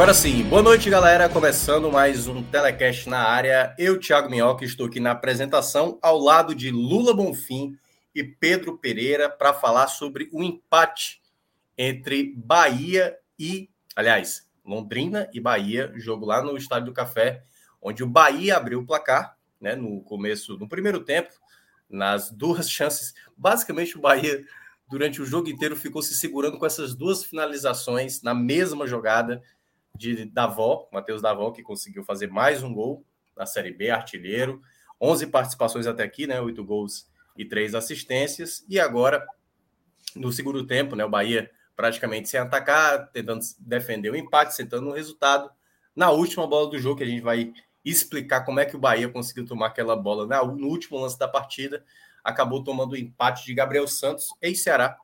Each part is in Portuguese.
Agora sim, boa noite, galera. Começando mais um telecast na área. Eu, Thiago Minhoca, estou aqui na apresentação ao lado de Lula Bonfim e Pedro Pereira para falar sobre o empate entre Bahia e, aliás, Londrina e Bahia, jogo lá no Estádio do Café, onde o Bahia abriu o placar, né, no começo, no primeiro tempo, nas duas chances. Basicamente, o Bahia durante o jogo inteiro ficou se segurando com essas duas finalizações na mesma jogada de Davó, Matheus Davó, que conseguiu fazer mais um gol na Série B, artilheiro. 11 participações até aqui, né? 8 gols e 3 assistências. E agora, no segundo tempo, né? O Bahia praticamente sem atacar, tentando defender o empate, sentando no resultado. Na última bola do jogo, que a gente vai explicar como é que o Bahia conseguiu tomar aquela bola no último lance da partida, acabou tomando o empate de Gabriel Santos, ex-Ceará,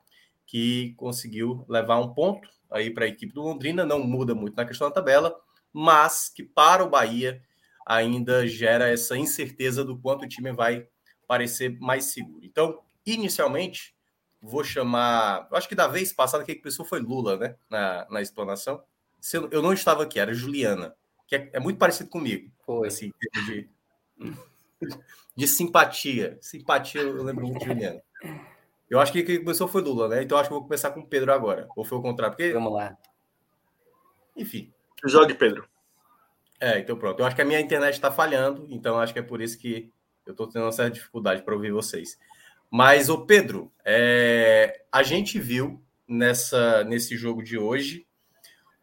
que conseguiu levar um ponto aí para a equipe do Londrina, não muda muito na questão da tabela, mas que para o Bahia ainda gera essa incerteza do quanto o time vai parecer mais seguro. Então, inicialmente, vou chamar. Eu acho que da vez passada quem pensou foi Lula, né? Na, na explanação. Eu não estava aqui, era Juliana, que é, é muito parecido comigo. Foi. Assim, de, de simpatia. Simpatia, eu lembro muito de Juliana. Eu acho que quem começou foi Lula, né? Então acho que vou começar com o Pedro agora. Ou foi o contrário? Porque... Vamos lá. Enfim. Jogue, Pedro. É, então pronto. Eu acho que a minha internet está falhando, então acho que é por isso que eu estou tendo uma certa dificuldade para ouvir vocês. Mas, o Pedro, é... a gente viu nessa, nesse jogo de hoje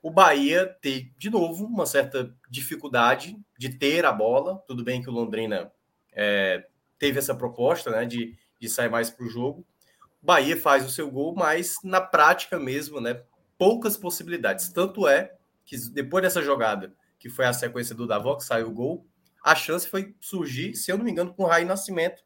o Bahia ter, de novo, uma certa dificuldade de ter a bola. Tudo bem que o Londrina é, teve essa proposta né, de, de sair mais para o jogo, Bahia faz o seu gol, mas na prática mesmo, né? Poucas possibilidades. Tanto é que depois dessa jogada, que foi a sequência do Davó, que saiu o gol, a chance foi surgir, se eu não me engano, com o Raí Nascimento,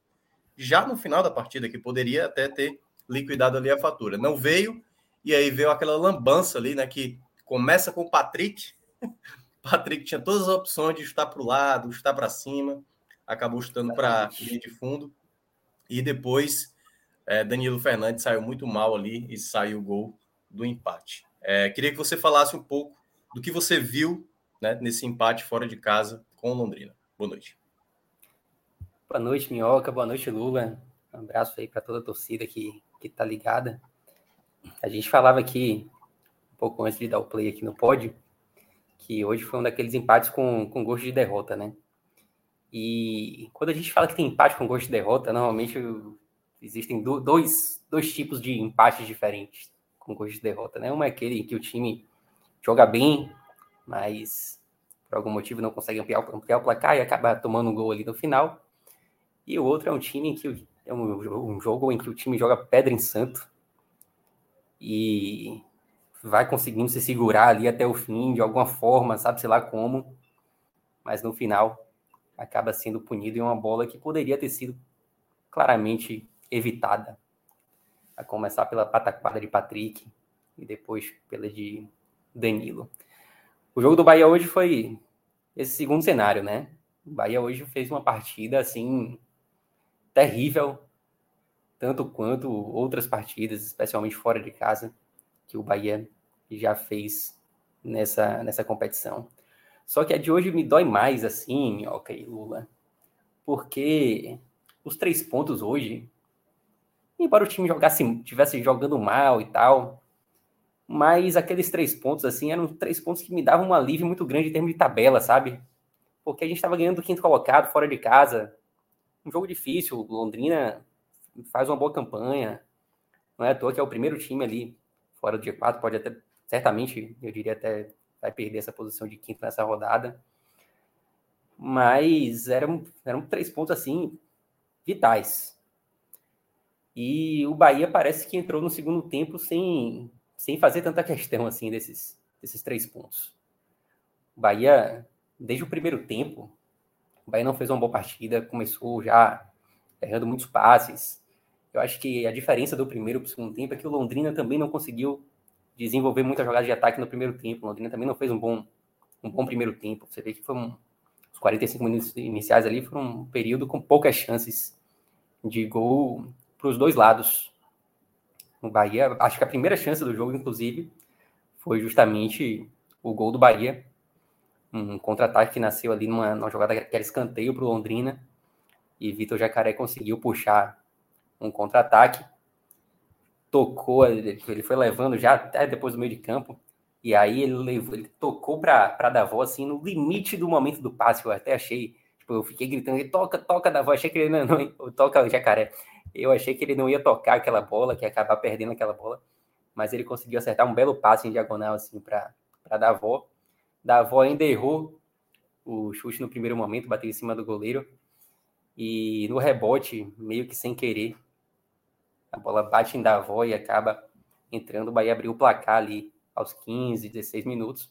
já no final da partida, que poderia até ter liquidado ali a fatura. Não veio, e aí veio aquela lambança ali, né? Que começa com o Patrick. Patrick tinha todas as opções de chutar para o lado, chutar para cima, acabou chutando para linha de fundo. E depois é, Danilo Fernandes saiu muito mal ali e saiu o gol do empate. É, queria que você falasse um pouco do que você viu né, nesse empate fora de casa com o Londrina. Boa noite. Boa noite, Minhoca. Boa noite, Lula. Um abraço aí para toda a torcida que, que tá ligada. A gente falava aqui, um pouco antes de dar o play aqui no pódio, que hoje foi um daqueles empates com, com gosto de derrota, né? E quando a gente fala que tem empate com gosto de derrota, normalmente existem do, dois, dois tipos de empates diferentes com gosto de derrota, né? Um é aquele que o time joga bem, mas por algum motivo não consegue ampliar, ampliar o placar e acaba tomando um gol ali no final. E o outro é um time em que é um, um jogo em que o time joga pedra em santo e vai conseguindo se segurar ali até o fim de alguma forma, sabe sei lá como, mas no final acaba sendo punido em uma bola que poderia ter sido claramente evitada. A começar pela pataquada de Patrick e depois pela de Danilo. O jogo do Bahia hoje foi esse segundo cenário, né? O Bahia hoje fez uma partida assim terrível, tanto quanto outras partidas, especialmente fora de casa, que o Bahia já fez nessa, nessa competição. Só que a de hoje me dói mais, assim, ok, Lula, porque os três pontos hoje embora o time jogasse, tivesse jogando mal e tal, mas aqueles três pontos, assim, eram três pontos que me davam um alívio muito grande em termos de tabela, sabe? Porque a gente estava ganhando do quinto colocado, fora de casa. Um jogo difícil, Londrina faz uma boa campanha. Não é à toa que é o primeiro time ali, fora do G4, pode até, certamente, eu diria até, vai perder essa posição de quinto nessa rodada. Mas eram, eram três pontos, assim, vitais. E o Bahia parece que entrou no segundo tempo sem, sem fazer tanta questão, assim, desses, desses três pontos. O Bahia, desde o primeiro tempo, o Bahia não fez uma boa partida, começou já errando muitos passes. Eu acho que a diferença do primeiro para o segundo tempo é que o Londrina também não conseguiu desenvolver muitas jogadas de ataque no primeiro tempo. O Londrina também não fez um bom, um bom primeiro tempo. Você vê que foi um, os 45 minutos iniciais ali foram um período com poucas chances de gol para os dois lados. O Bahia, acho que a primeira chance do jogo, inclusive, foi justamente o gol do Bahia. Um contra-ataque que nasceu ali numa, numa jogada que era escanteio para o Londrina. E Vitor Jacaré conseguiu puxar um contra-ataque, tocou, ele foi levando já até depois do meio de campo, e aí ele levou, ele tocou para Davó assim no limite do momento do passe, eu até achei, tipo, eu fiquei gritando, toca, toca Davó, achei que ele não, não toca Jacaré. Eu achei que ele não ia tocar aquela bola, que ia acabar perdendo aquela bola, mas ele conseguiu acertar um belo passe em diagonal assim para Davó Davó ainda errou o chute no primeiro momento, bateu em cima do goleiro. E no rebote, meio que sem querer, a bola bate em Davó e acaba entrando. O Bahia abriu o placar ali aos 15, 16 minutos.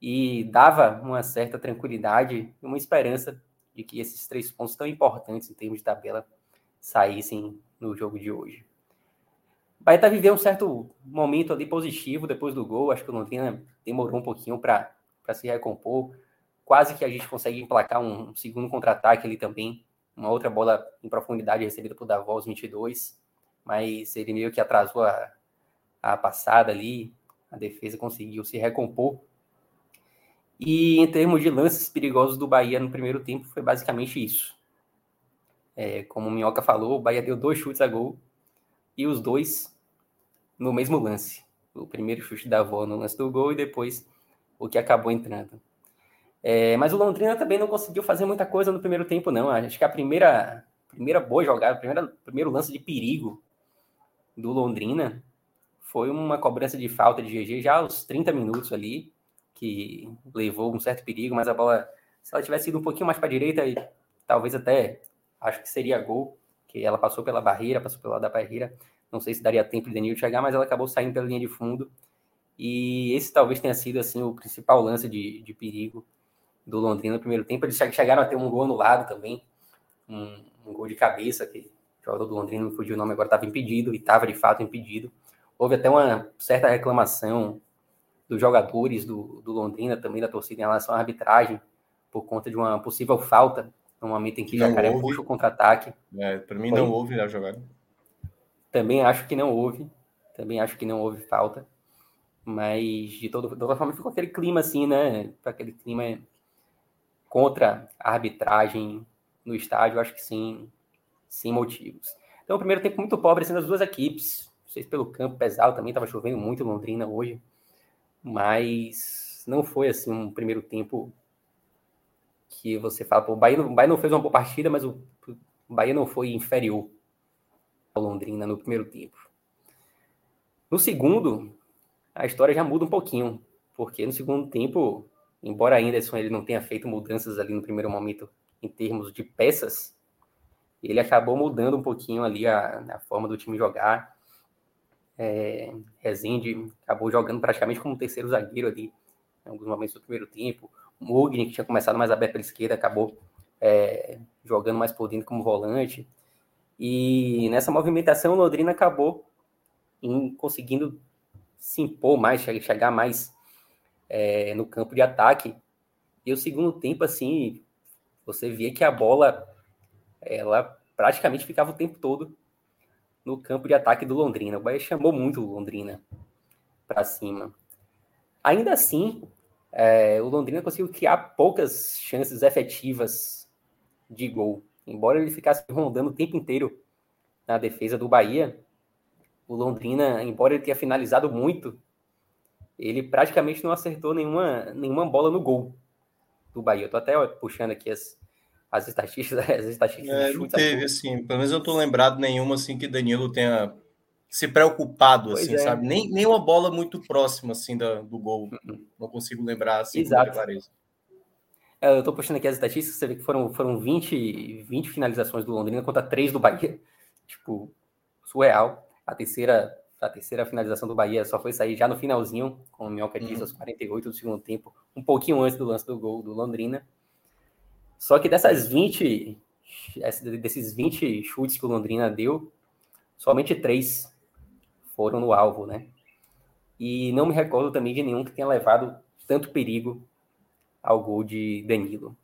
E dava uma certa tranquilidade e uma esperança de que esses três pontos tão importantes em termos de tabela saíssem no jogo de hoje. Está vivendo um certo momento ali positivo depois do gol. Acho que o Londrina demorou um pouquinho para se recompor. Quase que a gente consegue emplacar um segundo contra-ataque ali também. Uma outra bola em profundidade recebida por Davos aos 22. Mas ele meio que atrasou a, a passada ali. A defesa conseguiu se recompor. E em termos de lances perigosos do Bahia no primeiro tempo, foi basicamente isso. É, como o Minhoca falou, o Bahia deu dois chutes a gol e os dois no mesmo lance. O primeiro chute da avó no lance do gol e depois o que acabou entrando. É, mas o Londrina também não conseguiu fazer muita coisa no primeiro tempo, não. Acho que a primeira, primeira boa jogada, o primeiro lance de perigo do Londrina foi uma cobrança de falta de GG já aos 30 minutos ali, que levou um certo perigo, mas a bola, se ela tivesse ido um pouquinho mais para a direita, talvez até acho que seria gol, que ela passou pela barreira, passou pelo lado da barreira, não sei se daria tempo de Danilo chegar, mas ela acabou saindo pela linha de fundo. E esse talvez tenha sido assim o principal lance de, de perigo do Londrina no primeiro tempo. Eles chegaram a ter um gol anulado também, um, um gol de cabeça, que o jogador do Londrina, não fugiu o nome, agora estava impedido, e estava de fato impedido. Houve até uma certa reclamação dos jogadores do, do Londrina, também da torcida, em relação à arbitragem, por conta de uma possível falta, no momento em que o Jacaré puxa o contra-ataque. É, Para mim, Foi. não houve a jogada. Também acho que não houve. Também acho que não houve falta. Mas, de, todo, de toda forma, ficou aquele clima assim, né? Aquele clima contra a arbitragem no estádio, acho que sim, sem motivos. Então, o primeiro tempo muito pobre, sendo as duas equipes. Vocês pelo campo pesado também, estava chovendo muito em Londrina hoje. Mas não foi assim um primeiro tempo que você fala, pô, o Bahia, o Bahia não fez uma boa partida, mas o, o Bahia não foi inferior Londrina no primeiro tempo. No segundo, a história já muda um pouquinho, porque no segundo tempo, embora ainda ele não tenha feito mudanças ali no primeiro momento em termos de peças, ele acabou mudando um pouquinho ali a, a forma do time jogar. É, Rezende acabou jogando praticamente como um terceiro zagueiro ali em alguns momentos do primeiro tempo. Mugni, que tinha começado mais aberto pela esquerda, acabou é, jogando mais por dentro como volante. E nessa movimentação, o Londrina acabou conseguindo se impor mais, chegar mais é, no campo de ataque. E o segundo tempo, assim, você via que a bola ela praticamente ficava o tempo todo no campo de ataque do Londrina. O Bahia chamou muito o Londrina para cima. Ainda assim, é, o Londrina conseguiu criar poucas chances efetivas de gol embora ele ficasse rondando o tempo inteiro na defesa do Bahia, o Londrina, embora ele tenha finalizado muito, ele praticamente não acertou nenhuma, nenhuma bola no gol do Bahia. Eu tô até ó, puxando aqui as, as estatísticas, as estatísticas é, Não teve, assim, pelo menos eu tô lembrado nenhuma assim que Danilo tenha se preocupado, pois assim, é. sabe? Nem, nem uma bola muito próxima, assim, da, do gol. Uhum. Não consigo lembrar, assim, Exato. É, eu tô puxando aqui as estatísticas, você vê que foram, foram 20, 20 finalizações do Londrina contra 3 do Bahia. Tipo, surreal. A terceira, a terceira finalização do Bahia só foi sair já no finalzinho, como o Minhoca disse, uhum. aos 48 do segundo tempo, um pouquinho antes do lance do gol do Londrina. Só que dessas 20, desses 20 chutes que o Londrina deu, somente três foram no alvo, né? E não me recordo também de nenhum que tenha levado tanto perigo ao gol de Danilo.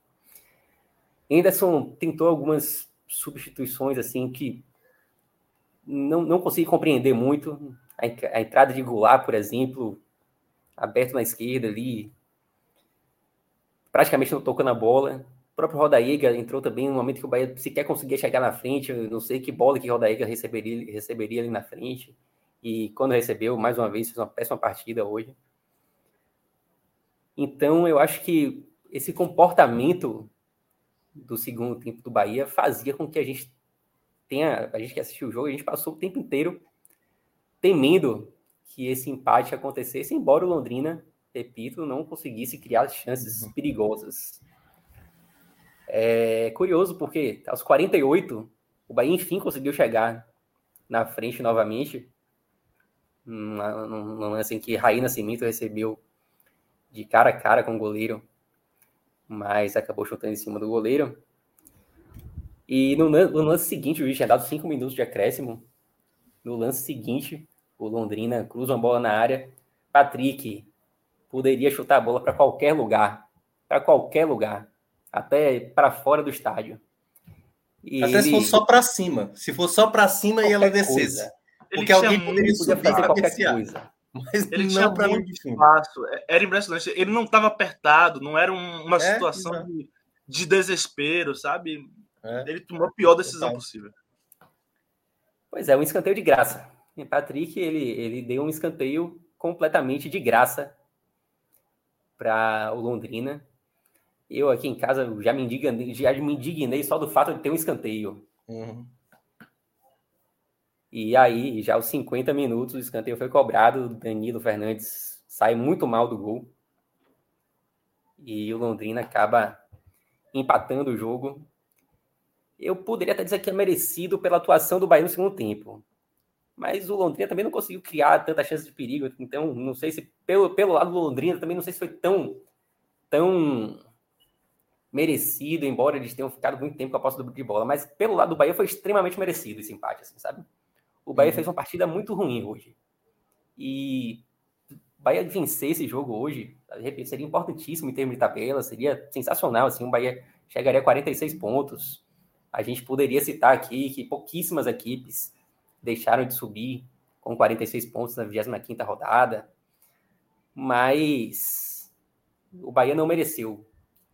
Anderson tentou algumas substituições assim que não, não consegui compreender muito. A, a entrada de Goulart, por exemplo, aberto na esquerda ali, praticamente não tocou na bola. O próprio Rodaíga entrou também no momento que o Bahia sequer conseguia chegar na frente. Eu não sei que bola que Rodaíga receberia, receberia ali na frente. E quando recebeu, mais uma vez, fez uma péssima partida hoje. Então, eu acho que esse comportamento do segundo tempo do Bahia fazia com que a gente tenha, a gente que assistiu o jogo, a gente passou o tempo inteiro temendo que esse empate acontecesse, embora o Londrina, repito, não conseguisse criar chances uhum. perigosas. É curioso porque aos 48 o Bahia enfim conseguiu chegar na frente novamente. Num lance em que Raí Nascimento recebeu de cara a cara com o goleiro, mas acabou chutando em cima do goleiro. E no, no lance seguinte, o juiz tinha dado cinco minutos de acréscimo. No lance seguinte, o Londrina cruza uma bola na área. Patrick poderia chutar a bola para qualquer lugar. Para qualquer lugar até para fora do estádio. E até ele... se fosse só para cima. Se fosse só para cima e ela descesse. Porque alguém poderia subir fazer qualquer coisa. Mas ele não tinha muito espaço. É, era impressionante. Ele não estava apertado, não era uma é, situação de, de, desespero, sabe? É, ele tomou a pior decisão total. possível. Pois é, um escanteio de graça. E Patrick, ele, ele deu um escanteio completamente de graça para o Londrina. Eu aqui em casa já me indignei, já me indignei só do fato de ter um escanteio. Uhum. E aí, já aos 50 minutos, o escanteio foi cobrado. Danilo Fernandes sai muito mal do gol. E o Londrina acaba empatando o jogo. Eu poderia até dizer que é merecido pela atuação do Bahia no segundo tempo. Mas o Londrina também não conseguiu criar tanta chance de perigo. Então, não sei se pelo, pelo lado do Londrina também não sei se foi tão tão merecido, embora eles tenham ficado muito tempo com a posse de bola, mas pelo lado do Bahia foi extremamente merecido esse empate, assim, sabe? O Bahia uhum. fez uma partida muito ruim hoje. E o Bahia vencer esse jogo hoje, de repente, seria importantíssimo em termos de tabela, seria sensacional, assim, o Bahia chegaria a 46 pontos. A gente poderia citar aqui que pouquíssimas equipes deixaram de subir com 46 pontos na 25ª rodada, mas o Bahia não mereceu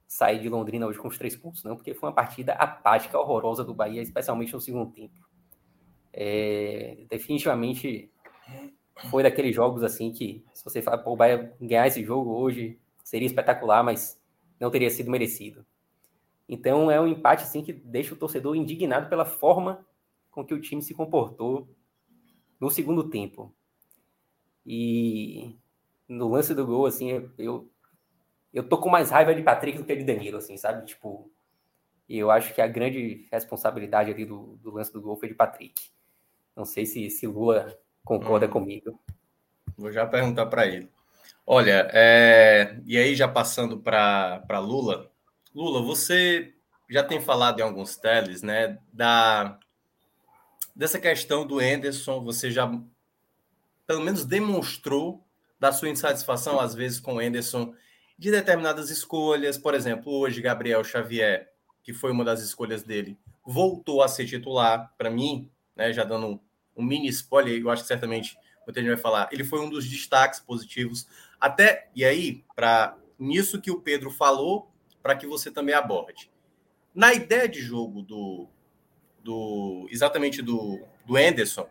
sair de Londrina hoje com os três pontos, não, porque foi uma partida apática, horrorosa do Bahia, especialmente no segundo tempo. É, definitivamente foi daqueles jogos assim que, se você falar, pô, Bahia ganhar esse jogo hoje seria espetacular, mas não teria sido merecido. Então é um empate assim que deixa o torcedor indignado pela forma com que o time se comportou no segundo tempo. E no lance do gol, assim, eu, eu tô com mais raiva de Patrick do que de Danilo, assim, sabe? Tipo, eu acho que a grande responsabilidade ali do, do lance do gol foi de Patrick. Não sei se, se Lula concorda hum. comigo. Vou já perguntar para ele. Olha, é... e aí já passando para Lula. Lula, você já tem falado em alguns teles, né, da dessa questão do Enderson, você já pelo menos demonstrou da sua insatisfação às vezes com o Enderson de determinadas escolhas. Por exemplo, hoje, Gabriel Xavier, que foi uma das escolhas dele, voltou a ser titular. Para mim, né, já dando um, mini spoiler, eu acho que certamente muita gente vai falar, ele foi um dos destaques positivos. Até, e aí, para nisso que o Pedro falou, para que você também aborde. Na ideia de jogo do, do exatamente do, do Anderson,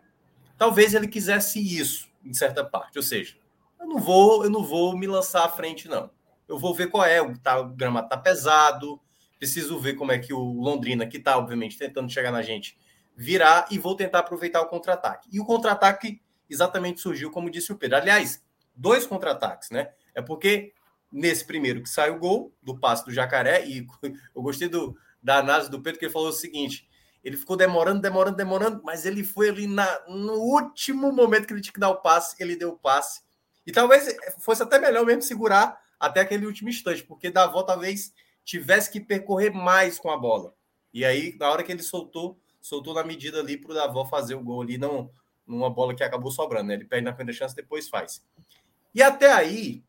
talvez ele quisesse isso em certa parte, ou seja, eu não vou, eu não vou me lançar à frente não eu vou ver qual é, o, tá, o gramado tá pesado, preciso ver como é que o Londrina, que tá, obviamente, tentando chegar na gente, virar e vou tentar aproveitar o contra-ataque. E o contra-ataque exatamente surgiu, como disse o Pedro. Aliás, dois contra-ataques, né? É porque nesse primeiro que sai o gol do passe do Jacaré, e eu gostei do, da análise do Pedro, que ele falou o seguinte: ele ficou demorando, demorando, demorando, mas ele foi ali na, no último momento que ele tinha que dar o passe, ele deu o passe. E talvez fosse até melhor mesmo segurar até aquele último instante, porque Davó talvez tivesse que percorrer mais com a bola. E aí, na hora que ele soltou, soltou na medida ali para o Davó fazer o gol ali, não numa bola que acabou sobrando, né? Ele perde na primeira chance, depois faz. E até aí,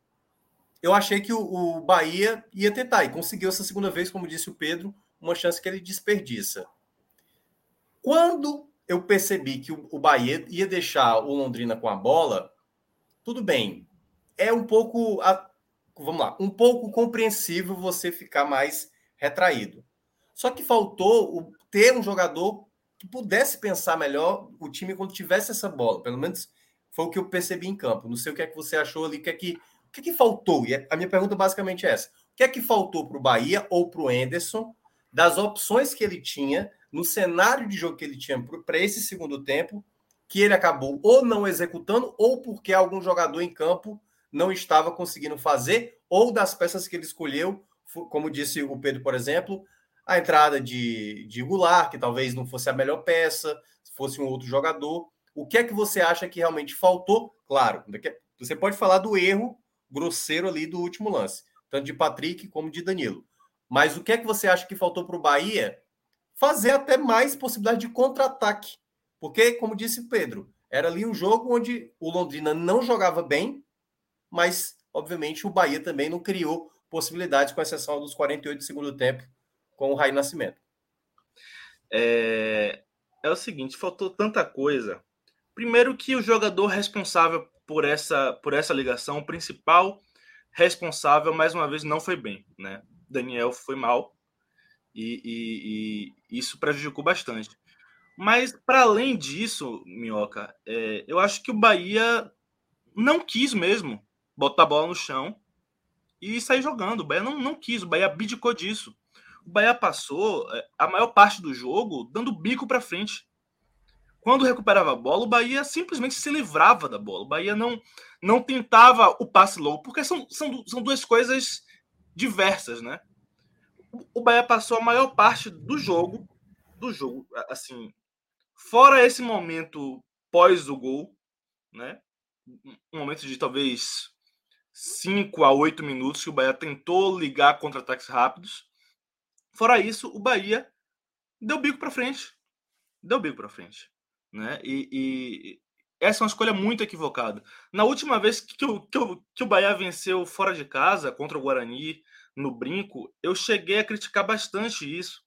eu achei que o, o Bahia ia tentar, e conseguiu essa segunda vez, como disse o Pedro, uma chance que ele desperdiça. Quando eu percebi que o, o Bahia ia deixar o Londrina com a bola, tudo bem. É um pouco, vamos lá, um pouco compreensível você ficar mais retraído. Só que faltou ter um jogador que pudesse pensar melhor o time quando tivesse essa bola. Pelo menos foi o que eu percebi em campo. Não sei o que é que você achou ali, o que é que, o que, é que faltou. E a minha pergunta basicamente é essa: o que é que faltou para o Bahia ou para o Enderson das opções que ele tinha no cenário de jogo que ele tinha para esse segundo tempo, que ele acabou ou não executando, ou porque algum jogador em campo não estava conseguindo fazer, ou das peças que ele escolheu, como disse o Pedro, por exemplo, a entrada de, de Goulart, que talvez não fosse a melhor peça, se fosse um outro jogador. O que é que você acha que realmente faltou? Claro, você pode falar do erro grosseiro ali do último lance, tanto de Patrick como de Danilo. Mas o que é que você acha que faltou para o Bahia fazer até mais possibilidade de contra-ataque? Porque, como disse Pedro, era ali um jogo onde o Londrina não jogava bem, mas, obviamente, o Bahia também não criou possibilidades, com exceção dos 48 do segundo tempo, com o Raí Nascimento. É, é o seguinte, faltou tanta coisa. Primeiro que o jogador responsável por essa, por essa ligação, o principal responsável, mais uma vez, não foi bem, né? Daniel foi mal e, e, e isso prejudicou bastante. Mas, para além disso, Minhoca, é, eu acho que o Bahia não quis mesmo botar a bola no chão e sair jogando. O Bahia não, não quis, o Bahia abdicou disso. O Bahia passou é, a maior parte do jogo dando bico para frente. Quando recuperava a bola, o Bahia simplesmente se livrava da bola. O Bahia não, não tentava o passe longo, porque são, são, são duas coisas diversas, né? O Bahia passou a maior parte do jogo, do jogo, assim, fora esse momento pós o gol, né? Um momento de talvez 5 a 8 minutos que o Bahia tentou ligar contra-ataques rápidos. Fora isso, o Bahia deu bico para frente. Deu bico para frente, né? E, e, essa é uma escolha muito equivocada. Na última vez que o, que, o, que o Bahia venceu fora de casa contra o Guarani, no brinco, eu cheguei a criticar bastante isso,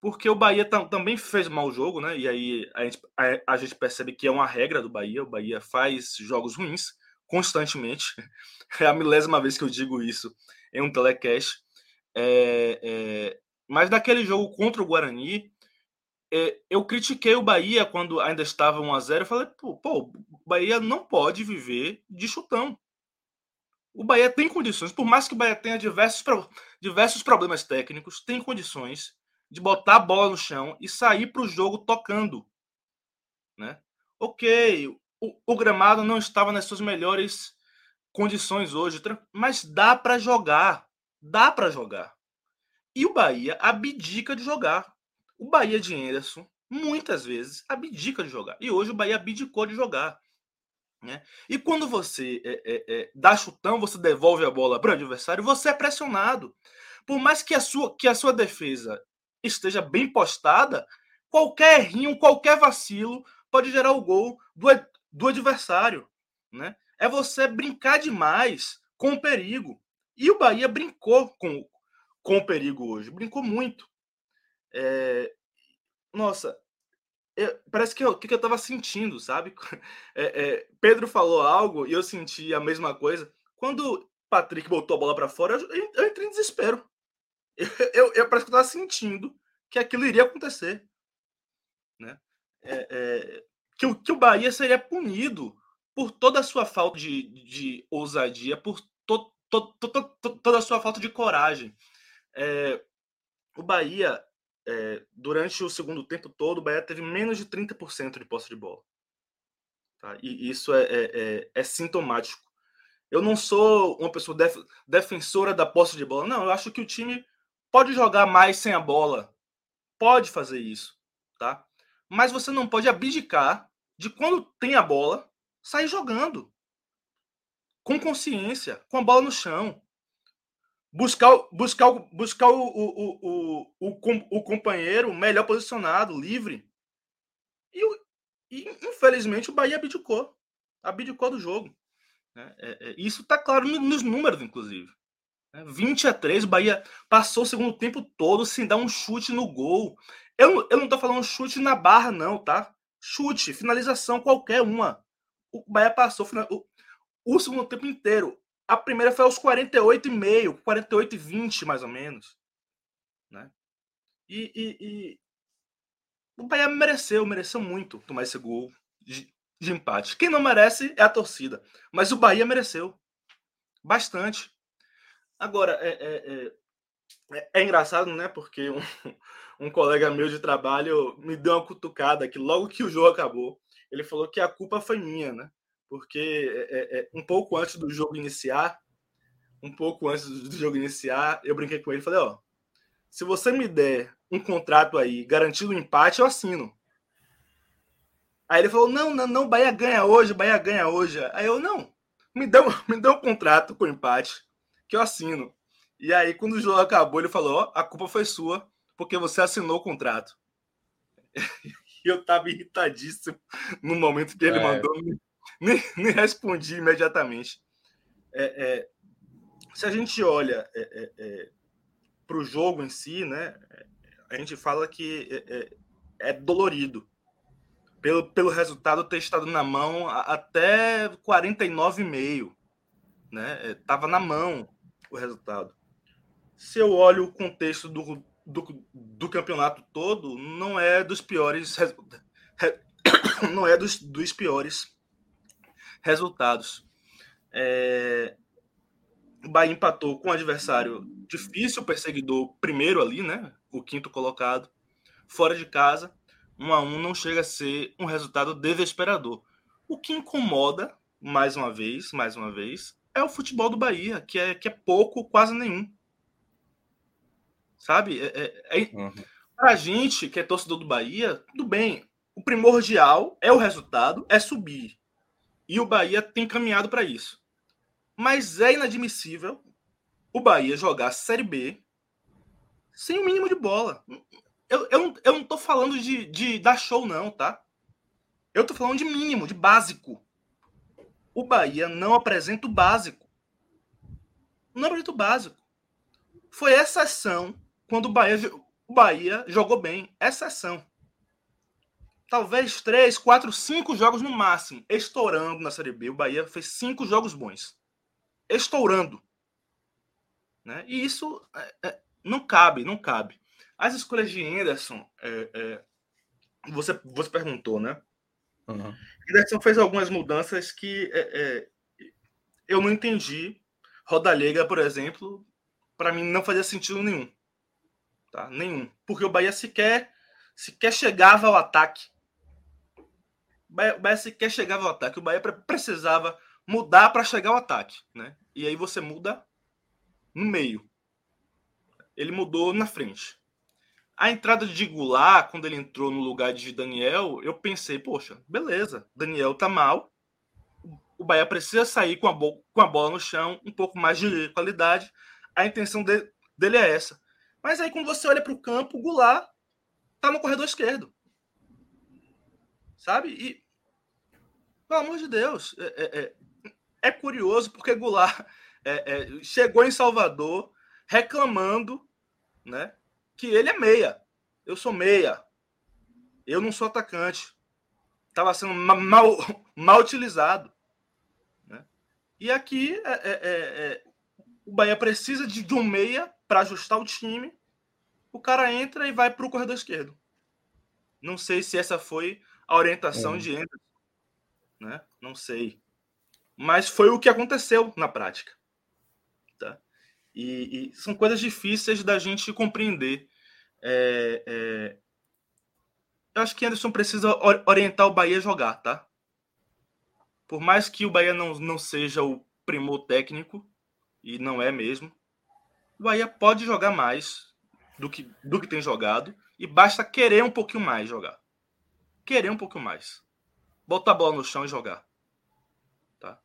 porque o Bahia também fez mau jogo, né? E aí a gente, a, a gente percebe que é uma regra do Bahia, o Bahia faz jogos ruins constantemente. É a milésima vez que eu digo isso em um telecast. É, é, mas naquele jogo contra o Guarani, é, eu critiquei o Bahia quando ainda estava 1 a 0 Eu falei, pô, pô, o Bahia não pode viver de chutão o Bahia tem condições, por mais que o Bahia tenha diversos, diversos problemas técnicos, tem condições de botar a bola no chão e sair para o jogo tocando. Né? Ok, o, o, gramado não estava nas suas melhores condições hoje, mas dá para jogar. Dá para jogar. E o Bahia abdica de jogar. O Bahia de Anderson, muitas vezes, abdica de jogar. E hoje o Bahia abdicou de jogar. Né? E quando você é, é, é, dá chutão, você devolve a bola para o adversário, você é pressionado. Por mais que a, sua, que a sua defesa esteja bem postada, qualquer errinho, qualquer vacilo pode gerar o gol do, do adversário. Né? É você brincar demais com o perigo. E o Bahia brincou com, com o perigo hoje, brincou muito. É... Nossa, eu, parece que eu, que eu tava sentindo, sabe? É, é, Pedro falou algo e eu senti a mesma coisa. Quando Patrick botou a bola para fora, eu, eu, entrei em desespero. Eu, eu, eu, parece que eu tava sentindo que aquilo iria acontecer. Né? Que, que o Bahia seria punido por toda a sua falta de, de ousadia, por to, to, to, toda a sua falta de coragem. É, o Bahia é, durante o segundo tempo todo, o Bahia teve menos de 30% de posse de bola. Tá? E isso é, é, é, é, sintomático. Eu não sou uma pessoa def, defensora da posse de bola. Não, eu acho que o time pode jogar mais sem a bola. Pode fazer isso. Tá? Mas você não pode abdicar de quando tem a bola, sair jogando. Com consciência, com a bola no chão buscar, buscar, buscar o, o, o, o, companheiro melhor posicionado, livre. E, e, infelizmente o Bahia abdicou. Abdicou do jogo. Né? É, é, isso está claro nos números, inclusive. 20 né? a 3, o Bahia passou o segundo tempo todo sem dar um chute no gol. Eu, eu não estou falando chute na barra, não, tá? Chute, finalização, qualquer uma. O Bahia passou o, o segundo tempo inteiro. A primeira foi aos 48,5, 48 e 20, mais ou menos. Né? E, e, e, o Bahia mereceu, mereceu muito tomar esse gol de, de, empate. Quem não merece é a torcida. Mas o Bahia mereceu. Bastante. Agora, é, é, é, é engraçado, né? Porque um, um colega meu de trabalho me deu uma cutucada que logo que o jogo acabou, ele falou que a culpa foi minha, né? Porque é, é, é, um pouco antes do jogo iniciar, um pouco antes do jogo iniciar, eu brinquei com ele e falei, ó, se você me der um contrato aí garantindo um empate, eu assino. Aí ele falou, não, não, não, Bahia ganha hoje, Bahia ganha hoje. Aí eu, não, me deu, me deu um contrato com empate, que eu assino. E aí, quando o jogo acabou, ele falou, ó, a culpa foi sua, porque você assinou o contrato. E eu tava irritadíssimo no momento que ele é. mandou nem, nem respondi imediatamente. É, é, se a gente olha é, é, é para o jogo em si, né, a gente fala que é, dolorido pelo, pelo resultado ter estado na mão até 49,5. Né? Tava na mão o resultado. Se eu olho o contexto do, do, do campeonato todo, não é dos piores não é dos, dos piores resultados. É... O Bahia empatou com um adversário difícil, perseguidor primeiro ali, né? O quinto colocado, fora de casa. Um a um não chega a ser um resultado desesperador. O que incomoda, mais uma vez, mais uma vez, é o futebol do Bahia, que é, que é pouco, quase nenhum. Sabe? É, é, é... Uhum. Pra gente, que é torcedor do Bahia, tudo bem. O primordial é o resultado, é subir. E o Bahia tem caminhado para isso. Mas é inadmissível o Bahia jogar Série B sem o mínimo de bola. Eu, eu, eu não tô falando de, de dar show, não, tá? Eu tô falando de mínimo, de básico. O Bahia não apresenta o básico. Não apresenta o básico. Foi exceção quando o Bahia, o Bahia jogou bem. Exceção talvez três, quatro, cinco jogos no máximo, estourando na Série B. O Bahia fez cinco jogos bons. Estourando. Né? E isso é, é, não cabe, não cabe. As escolhas de Anderson, é, é você, você perguntou, né? Uhum. Anderson fez algumas mudanças que é, é, eu não entendi. Rodalega, por exemplo, para mim não fazia sentido nenhum. Tá? Nenhum. Porque o Bahia sequer, sequer chegava ao ataque o Bahia sequer chegava ao ataque. O Bahia precisava mudar para chegar ao ataque. Né? E aí você muda no meio. Ele mudou na frente. A entrada de Goulart, quando ele entrou no lugar de Daniel, eu pensei, poxa, beleza, Daniel tá mal. O Bahia precisa sair com a, com a bola no chão, um pouco mais de qualidade. A intenção de dele é essa. Mas aí, quando você olha para o campo, Goulart tá no corredor esquerdo sabe? E, pelo amor de Deus, é, é, é, é curioso porque Goulart é, é, chegou em Salvador reclamando né, que ele é meia. Eu sou meia. Eu não sou atacante. Estava sendo mal, mal utilizado. Né? E aqui é, o Bahia precisa de, de um meia para ajustar o time. O cara entra e vai para o corredor esquerdo. Não sei se essa foi a orientação é. de Anderson. Né? Não sei. Mas foi o que aconteceu na prática. Tá? E, e são coisas difíceis da gente compreender. É, é... Eu acho que Anderson precisa orientar o Bahia a jogar, tá? Por mais que o Bahia não, não seja o primor técnico, e não é mesmo, o Bahia pode jogar mais do que, do que tem jogado, e basta querer um pouquinho mais jogar. Querer um pouquinho mais. Botar a bola no chão e jogar. Tá?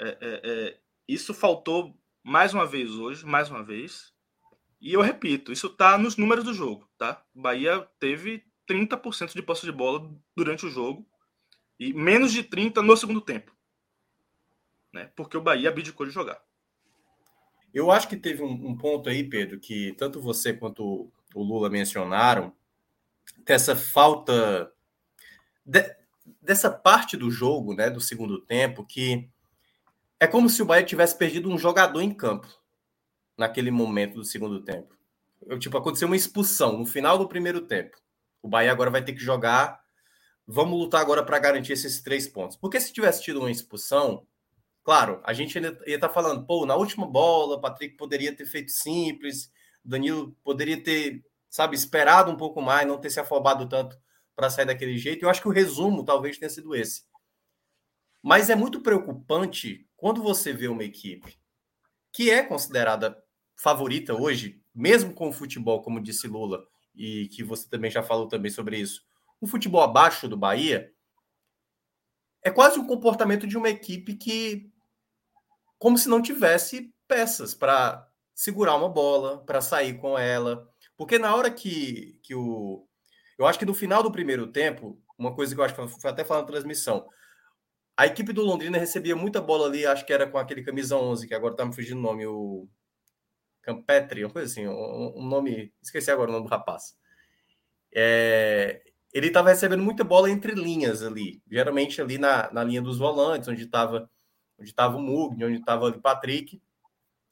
É, é, é, isso faltou mais uma vez hoje, mais uma vez. E eu repito, isso tá nos números do jogo, tá? O Bahia teve 30% de posse de bola durante o jogo e menos de 30 no segundo tempo. Né? Porque o Bahia abdicou de jogar. Eu acho que teve um, um, ponto aí, Pedro, que tanto você quanto o Lula mencionaram, dessa falta de, dessa parte do jogo, né, do segundo tempo, que é como se o Bahia tivesse perdido um jogador em campo naquele momento do segundo tempo. Eu, tipo, aconteceu uma expulsão no final do primeiro tempo. O Bahia agora vai ter que jogar vamos lutar agora para garantir esses três pontos. Porque se tivesse tido uma expulsão, claro, a gente ainda ia estar tá falando, pô, na última bola, o Patrick poderia ter feito simples, Danilo poderia ter, sabe, esperado um pouco mais, não ter se afobado tanto para sair daquele jeito. Eu acho que o resumo talvez tenha sido esse. Mas é muito preocupante quando você vê uma equipe que é considerada favorita hoje, mesmo com o futebol, como disse Lula, e que você também já falou também sobre isso, o futebol abaixo do Bahia é quase um comportamento de uma equipe que, como se não tivesse peças para segurar uma bola, para sair com ela. Porque na hora que, que o. Eu acho que no final do primeiro tempo, uma coisa que eu acho que foi até falar na transmissão, a equipe do Londrina recebia muita bola ali, acho que era com aquele camisa 11, que agora tá me fugindo o nome, o Campetri, uma coisa assim, um, nome, esqueci agora o nome do rapaz. É, ele estava recebendo muita bola entre linhas ali, geralmente ali na, na linha dos volantes, onde estava onde estava o Mugni, onde estava o Patrick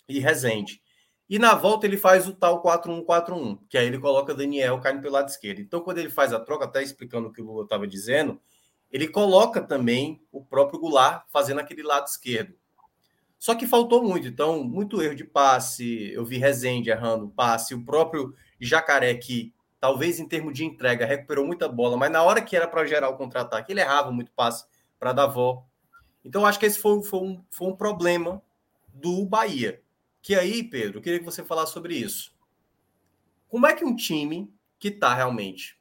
e Rezende. E na volta ele faz o tal 4-1-4-1, que aí ele coloca Daniel caindo pelo lado esquerdo. Então, quando ele faz a troca, até explicando o que o Lula estava dizendo, ele coloca também o próprio Goulart fazendo aquele lado esquerdo. Só que faltou muito, então, muito erro de passe. Eu vi Rezende errando passe, o próprio Jacaré que talvez em termos de entrega, recuperou muita bola, mas na hora que era para gerar o contra-ataque, ele errava muito passe para dar vó. Então, acho que esse foi, foi, um, foi um problema do Bahia. Que aí, Pedro, eu queria que você falasse sobre isso. Como é que um time que está realmente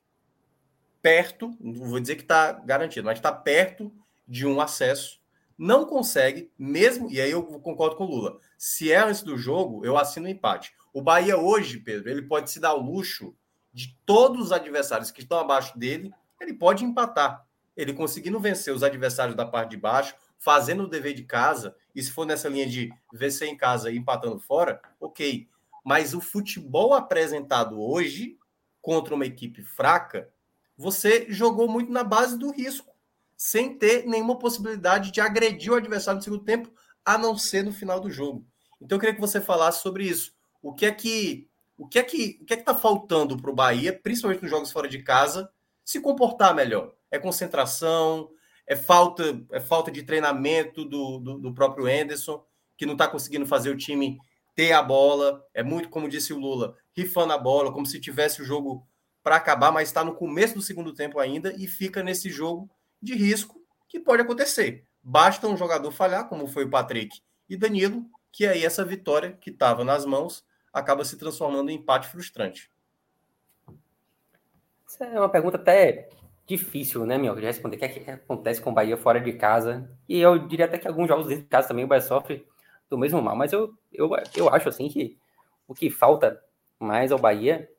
perto, não vou dizer que está garantido, mas está perto de um acesso, não consegue, mesmo, e aí eu concordo com o Lula, se é antes do jogo, eu assino um empate. O Bahia hoje, Pedro, ele pode se dar o luxo de todos os adversários que estão abaixo dele, ele pode empatar. Ele conseguindo vencer os adversários da parte de baixo, fazendo o dever de casa, e se for nessa linha de vencer em casa e empatando fora, ok. Mas o futebol apresentado hoje contra uma equipe fraca, você jogou muito na base do risco, sem ter nenhuma possibilidade de agredir o adversário no segundo tempo, a não ser no final do jogo. Então eu queria que você falasse sobre isso. O que é que o que é que o que é que está faltando para o Bahia, principalmente nos jogos fora de casa, se comportar melhor? É concentração, é falta, é falta de treinamento do, do, do próprio Anderson, que não está conseguindo fazer o time ter a bola. É muito, como disse o Lula, rifando a bola, como se tivesse o jogo para acabar, mas está no começo do segundo tempo ainda e fica nesse jogo de risco que pode acontecer. Basta um jogador falhar, como foi o Patrick e Danilo, que aí essa vitória que estava nas mãos acaba se transformando em empate frustrante. Essa é uma pergunta até difícil, né, meu, de responder. O que, é que acontece com o Bahia fora de casa? E eu diria até que alguns jogos dentro de casa também o Bahia sofre do mesmo mal. Mas eu, eu, eu acho, assim, que o que falta mais ao Bahia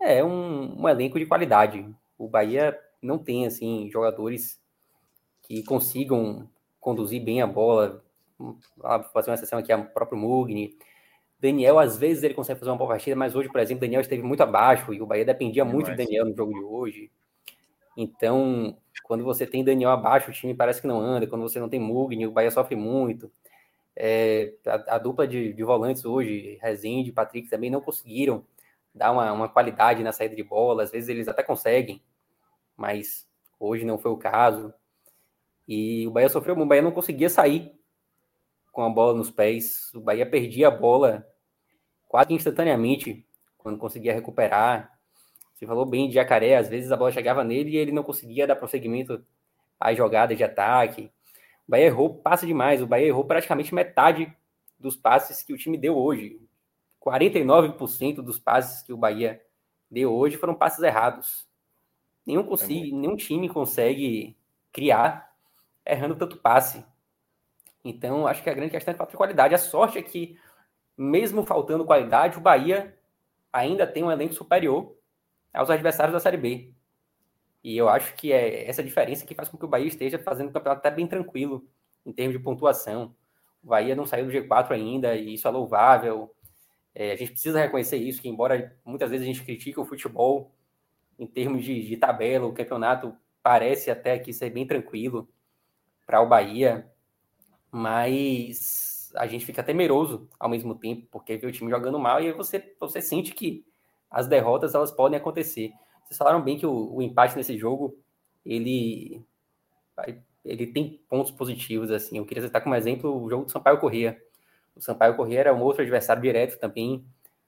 é um, um elenco de qualidade. O Bahia não tem, assim, jogadores que consigam conduzir bem a bola. Vou fazer uma exceção aqui, o próprio Mugni, Daniel, às vezes, ele consegue fazer uma boa partida, mas hoje, por exemplo, Daniel esteve muito abaixo e o Bahia dependia muito de Daniel no jogo de hoje. Então, quando você tem Daniel abaixo, o time parece que não anda. Quando você não tem Mugni, o Bahia sofre muito. É, a, a, dupla de, de, volantes hoje, Rezende e Patrick, também não conseguiram dar uma, uma, qualidade na saída de bola. Às vezes eles até conseguem, mas hoje não foi o caso. E o Bahia sofreu, o Bahia não conseguia sair com a bola nos pés. O Bahia perdia a bola quase instantaneamente quando conseguia recuperar. Você falou bem de Jacaré, às vezes a bola chegava nele e ele não conseguia dar prosseguimento às jogadas de ataque. O Bahia errou, passa demais. O Bahia errou praticamente metade dos passes que o time deu hoje. 49% dos passes que o Bahia deu hoje foram passes errados. Nenhum, é nenhum time consegue criar errando tanto passe. Então, acho que a grande questão é falta de qualidade. A sorte é que, mesmo faltando qualidade, o Bahia ainda tem um elenco superior aos adversários da Série B. E eu acho que é essa diferença que faz com que o Bahia esteja fazendo o campeonato até bem tranquilo em termos de pontuação. O Bahia não saiu do G4 ainda, e isso é louvável. É, a gente precisa reconhecer isso, que embora muitas vezes a gente critique o futebol, em termos de, de tabela, o campeonato parece até aqui ser bem tranquilo para o Bahia, mas a gente fica temeroso ao mesmo tempo, porque vê o time jogando mal e você, você sente que as derrotas elas podem acontecer. Vocês falaram bem que o, o empate nesse jogo ele ele tem pontos positivos assim. Eu queria citar como exemplo o jogo do Sampaio Corrêa. O Sampaio Corrêa era um outro adversário direto também.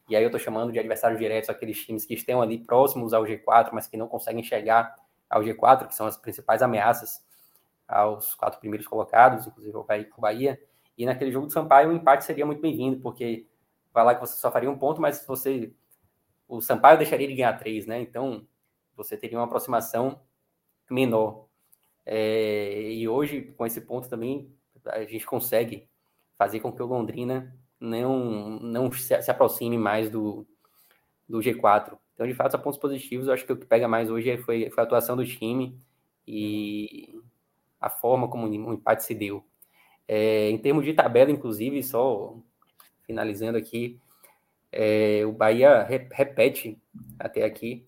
E aí eu estou chamando de adversários diretos aqueles times que estão ali próximos ao G4, mas que não conseguem chegar ao G4, que são as principais ameaças aos quatro primeiros colocados, inclusive o Bahia. E naquele jogo do Sampaio, o empate seria muito bem-vindo, porque vai lá que você só faria um ponto, mas você. O Sampaio deixaria de ganhar três, né? Então você teria uma aproximação menor. É, e hoje, com esse ponto também, a gente consegue fazer com que o Londrina não, não se, se aproxime mais do, do G4. Então, de fato, são pontos positivos. Eu acho que o que pega mais hoje foi, foi a atuação do time e a forma como o empate se deu. É, em termos de tabela, inclusive, só finalizando aqui, é, o Bahia re, repete até aqui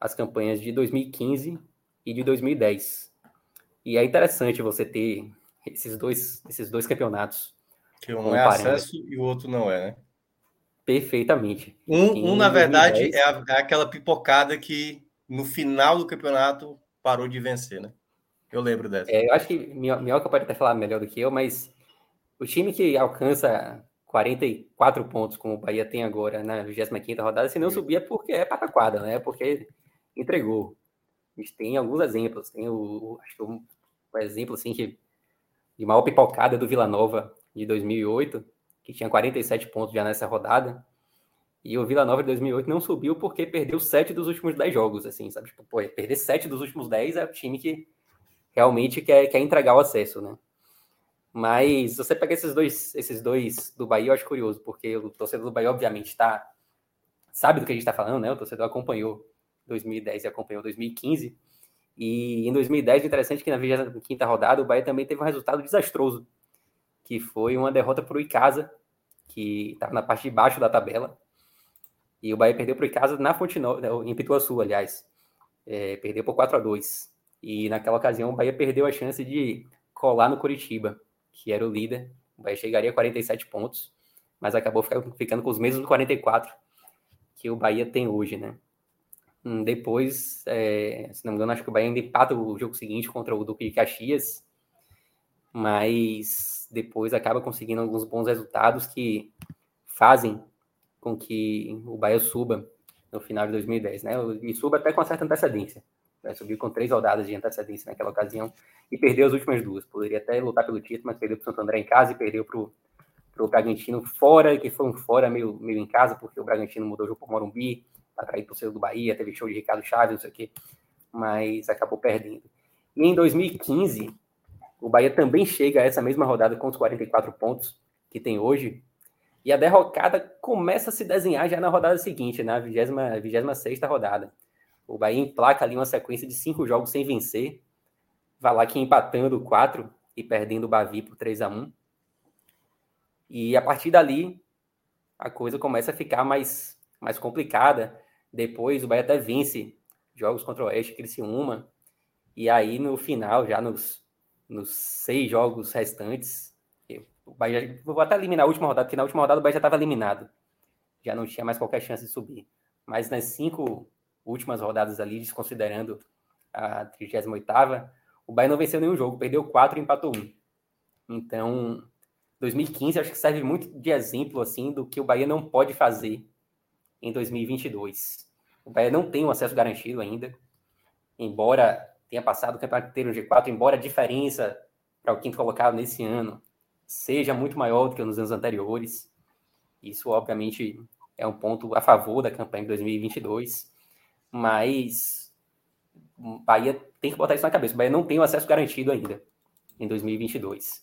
as campanhas de 2015 e de 2010. E é interessante você ter esses dois, esses dois campeonatos. Que um é acesso e o outro não é, né? Perfeitamente. Um, um na verdade, é, a, é, aquela pipocada que no final do campeonato parou de vencer, né? Eu lembro dessa. É, eu acho que Minhoca pode até falar melhor do que eu, mas o time que alcança 44 pontos, como o Bahia tem agora na 25 rodada, se não subir é porque é pataquada, né? É porque entregou. A gente tem alguns exemplos. Tem o, acho que um, um exemplo assim que de maior pipocada do Vila Nova de 2008, que tinha 47 pontos já nessa rodada. E o Vila Nova de 2008 não subiu porque perdeu sete dos últimos dez jogos, assim, sabe? Tipo, pô, perder sete dos últimos dez é o time que realmente quer, quer entregar o acesso, né? Mas você pega esses dois, esses dois do Bahia, eu acho curioso, porque o torcedor do Bahia, obviamente, está sabe do que a gente está falando, né? O torcedor acompanhou 2010 e acompanhou 2015. E em 2010, o interessante é que na 25 rodada, o Bahia também teve um resultado desastroso, que foi uma derrota para o Icasa, que estava na parte de baixo da tabela. E o Bahia perdeu para o Icasa na Fonte Nova, em Pituaçu, aliás. É, perdeu por 4 a 2 E naquela ocasião, o Bahia perdeu a chance de colar no Curitiba, que era o líder. O Bahia chegaria a 47 pontos, mas acabou ficando com os mesmos 44 que o Bahia tem hoje, né? Hum, depois, é, se não me engano, acho que o Bahia ainda empata o jogo seguinte contra o Duque de Caxias, mas depois acaba conseguindo alguns bons resultados que fazem com que o Bahia suba no final de 2010, né? Suba até com certa antecedência. Vai subir com três rodadas de antecedência naquela ocasião e perdeu as últimas duas. Poderia até lutar pelo título, mas perdeu para o Santo André em casa e perdeu para o Bragantino fora, que foi um fora meio, meio em casa, porque o Bragantino mudou o jogo para Morumbi, atrair torcedor do Bahia, teve show de Ricardo Chaves, não sei o quê, mas acabou perdendo. E em 2015, o Bahia também chega a essa mesma rodada com os 44 pontos que tem hoje, e a derrocada começa a se desenhar já na rodada seguinte, na 26 rodada. O Bahia emplaca ali uma sequência de cinco jogos sem vencer, vai lá aqui empatando quatro e perdendo o Bavi por 3 a 1 E a partir dali, a coisa começa a ficar mais, mais complicada. Depois o Bahia até vence jogos contra o Oeste e Criciúma. E aí no final, já nos, nos seis jogos restantes, o Bahia, vou até eliminar a última rodada, porque na última rodada o Bahia já estava eliminado. Já não tinha mais qualquer chance de subir. Mas nas cinco últimas rodadas ali, desconsiderando a 38ª, o Bahia não venceu nenhum jogo, perdeu quatro e empatou um. Então, 2015 acho que serve muito de exemplo assim do que o Bahia não pode fazer em 2022. O Bahia não tem um acesso garantido ainda, embora tenha passado o campeonato inteiro no G4, embora a diferença para o quinto colocado nesse ano seja muito maior do que nos anos anteriores. Isso, obviamente, é um ponto a favor da campanha de 2022, mas Bahia tem que botar isso na cabeça. O Bahia não tem o acesso garantido ainda em 2022.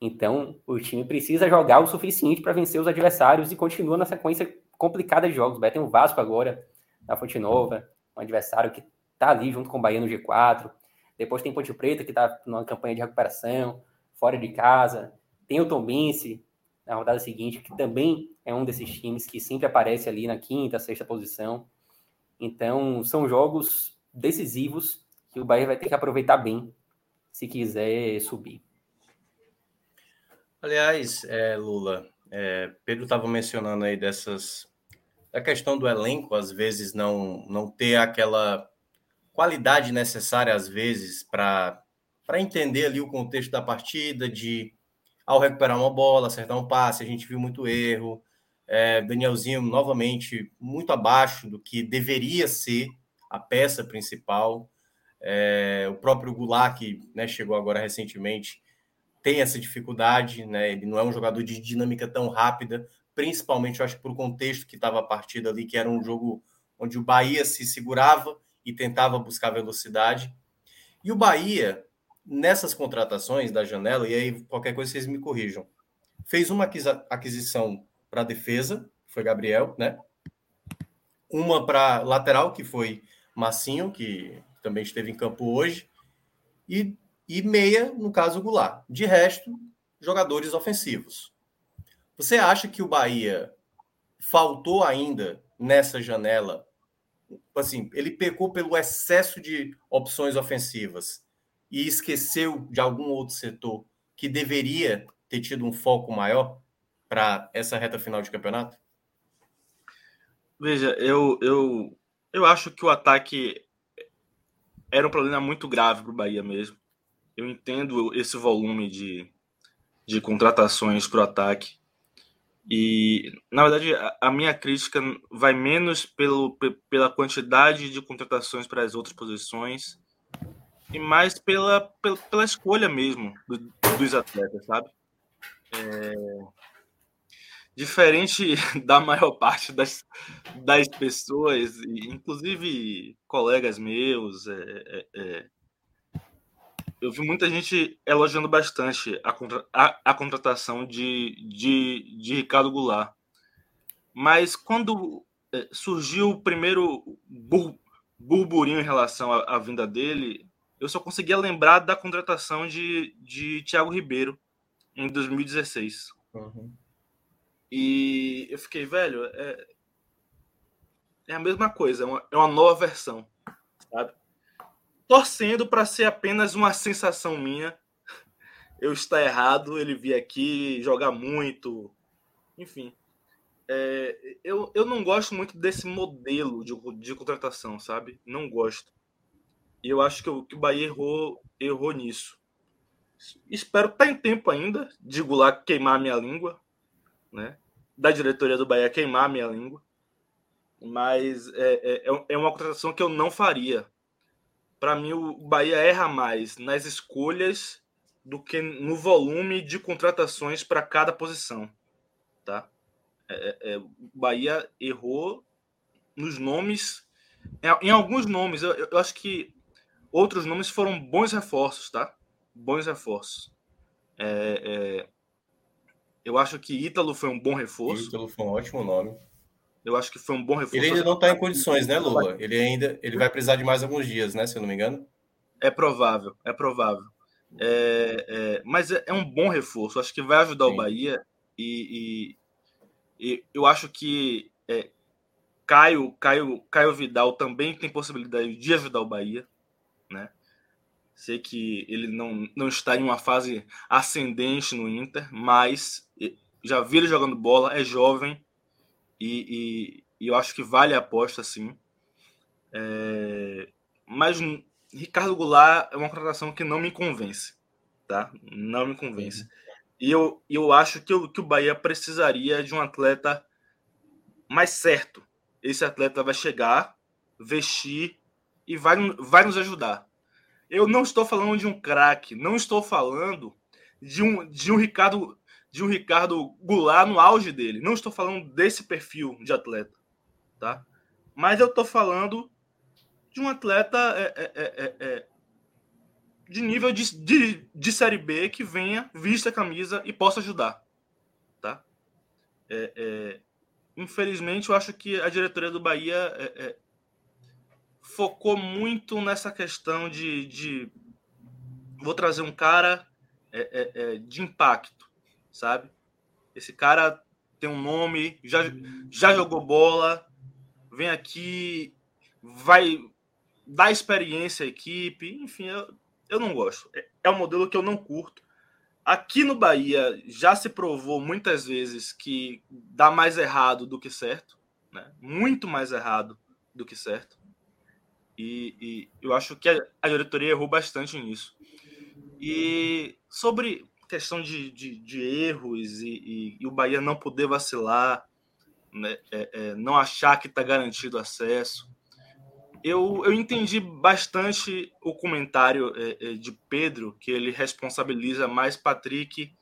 Então, o time precisa jogar o suficiente para vencer os adversários e continua na sequência complicada de jogos. O Bahia tem o Vasco agora, na Fonte Nova, um adversário que está ali junto com o Bahia no G4. Depois tem Ponte Preta, que está numa campanha de recuperação, fora de casa. Tem o Tombense, na rodada seguinte, que também é um desses times que sempre aparece ali na quinta, sexta posição. Então, são jogos decisivos que o Bahia vai ter que aproveitar bem se quiser subir. Aliás, é, Lula, é, Pedro estava mencionando aí dessas a questão do elenco, às vezes não não ter aquela qualidade necessária às vezes para para entender ali o contexto da partida, de ao recuperar uma bola, acertar um passe, a gente viu muito erro. É, Danielzinho, novamente, muito abaixo do que deveria ser a peça principal. É, o próprio Goulart, que né, chegou agora recentemente, tem essa dificuldade, né? Ele não é um jogador de dinâmica tão rápida, principalmente, eu acho, por contexto que estava a partida ali, que era um jogo onde o Bahia se segurava e tentava buscar velocidade. E o Bahia, nessas contratações da janela, e aí qualquer coisa vocês me corrijam, fez uma aquisição para defesa, foi Gabriel, né? Uma para lateral, que foi Massinho, que também esteve em campo hoje, e, e meia, no caso, Goulart. De resto, jogadores ofensivos. Você acha que o Bahia faltou ainda nessa janela? Assim, ele pecou pelo excesso de opções ofensivas e esqueceu de algum outro setor que deveria ter tido um foco maior para essa reta final de campeonato? Veja, eu, eu, eu acho que o ataque era um problema muito grave para o Bahia mesmo. Eu entendo esse volume de, de contratações para o ataque. E, na verdade, a, a, minha crítica vai menos pelo, pela quantidade de contratações para as outras posições e mais pela, pela, pela escolha mesmo do, dos atletas, sabe? É... Diferente da maior parte das, das pessoas, inclusive colegas meus, é, é, é, eu vi muita gente elogiando bastante a, contra, a, a contratação de, de, de Ricardo Goulart. Mas quando é, surgiu o primeiro bur, burburinho em relação à, à vinda dele, eu só conseguia lembrar da contratação de, de Thiago Ribeiro em 2016. Uhum. E eu fiquei, velho, é, é a mesma coisa, é uma, é uma nova versão, sabe? Torcendo para ser apenas uma sensação minha. Eu estar errado, ele vir aqui jogar muito, enfim. É, eu, eu não gosto muito desse modelo de, de contratação, sabe? Não gosto. E eu acho que o, que o Bahia errou, errou nisso. Espero estar tá em tempo ainda de Goulart queimar minha língua, né? Da diretoria do Bahia queimar minha língua. Mas é, é, é uma contratação que eu não faria. Para mim, o Bahia erra mais nas escolhas do que no volume de contratações para cada posição, tá? É, é, o Bahia errou nos nomes, em alguns nomes. Eu, eu acho que Outros nomes foram bons reforços, tá? Bons reforços. É, é... Eu acho que Ítalo foi um bom reforço. Ítalo foi um ótimo nome. Eu acho que foi um bom reforço. Ele ainda não está em condições, né, Lula? Ele ainda ele vai precisar de mais alguns dias, né? Se eu não me engano. É provável, é provável. É, é, mas é, é, um bom reforço. Acho que vai ajudar Sim. o Bahia e, e, e, eu acho que é, Caio, Caio, Caio Vidal também tem possibilidade de ajudar o Bahia? Sei que ele não, não está em uma fase ascendente no Inter, mas já vi ele jogando bola, é jovem e, e, e eu acho que vale a aposta, sim. É, mas Ricardo Goulart é uma contratação que não me convence, tá? Não me convence. E eu, eu acho que, eu, que o Bahia precisaria de um atleta mais certo, esse atleta vai chegar, vestir e vai, vai nos ajudar. Eu não estou falando de um craque, não estou falando de um, de um Ricardo de um Ricardo Goulart no auge dele. Não estou falando desse perfil de atleta, tá? Mas eu estou falando de um atleta é, é, é, é, de nível de, de, de Série B que venha, vista a camisa e possa ajudar, tá? É, é, infelizmente, eu acho que a diretoria do Bahia focou muito nessa questão de, de vou trazer um cara de impacto sabe? Esse cara tem um nome, já, já jogou bola, vem aqui, vai dar experiência à equipe, enfim, eu, eu não gosto. É, é um modelo que eu não curto. Aqui no Bahia já se provou muitas vezes que dá mais errado do que certo, né? muito mais errado do que certo. E, e eu acho que a, a diretoria errou bastante nisso. E sobre questão de, de, de erros e, e, o Bahia não poder vacilar, né, é, é, não achar que está garantido acesso. Eu, eu entendi bastante o comentário é, é, de Pedro, que ele responsabiliza mais Patrick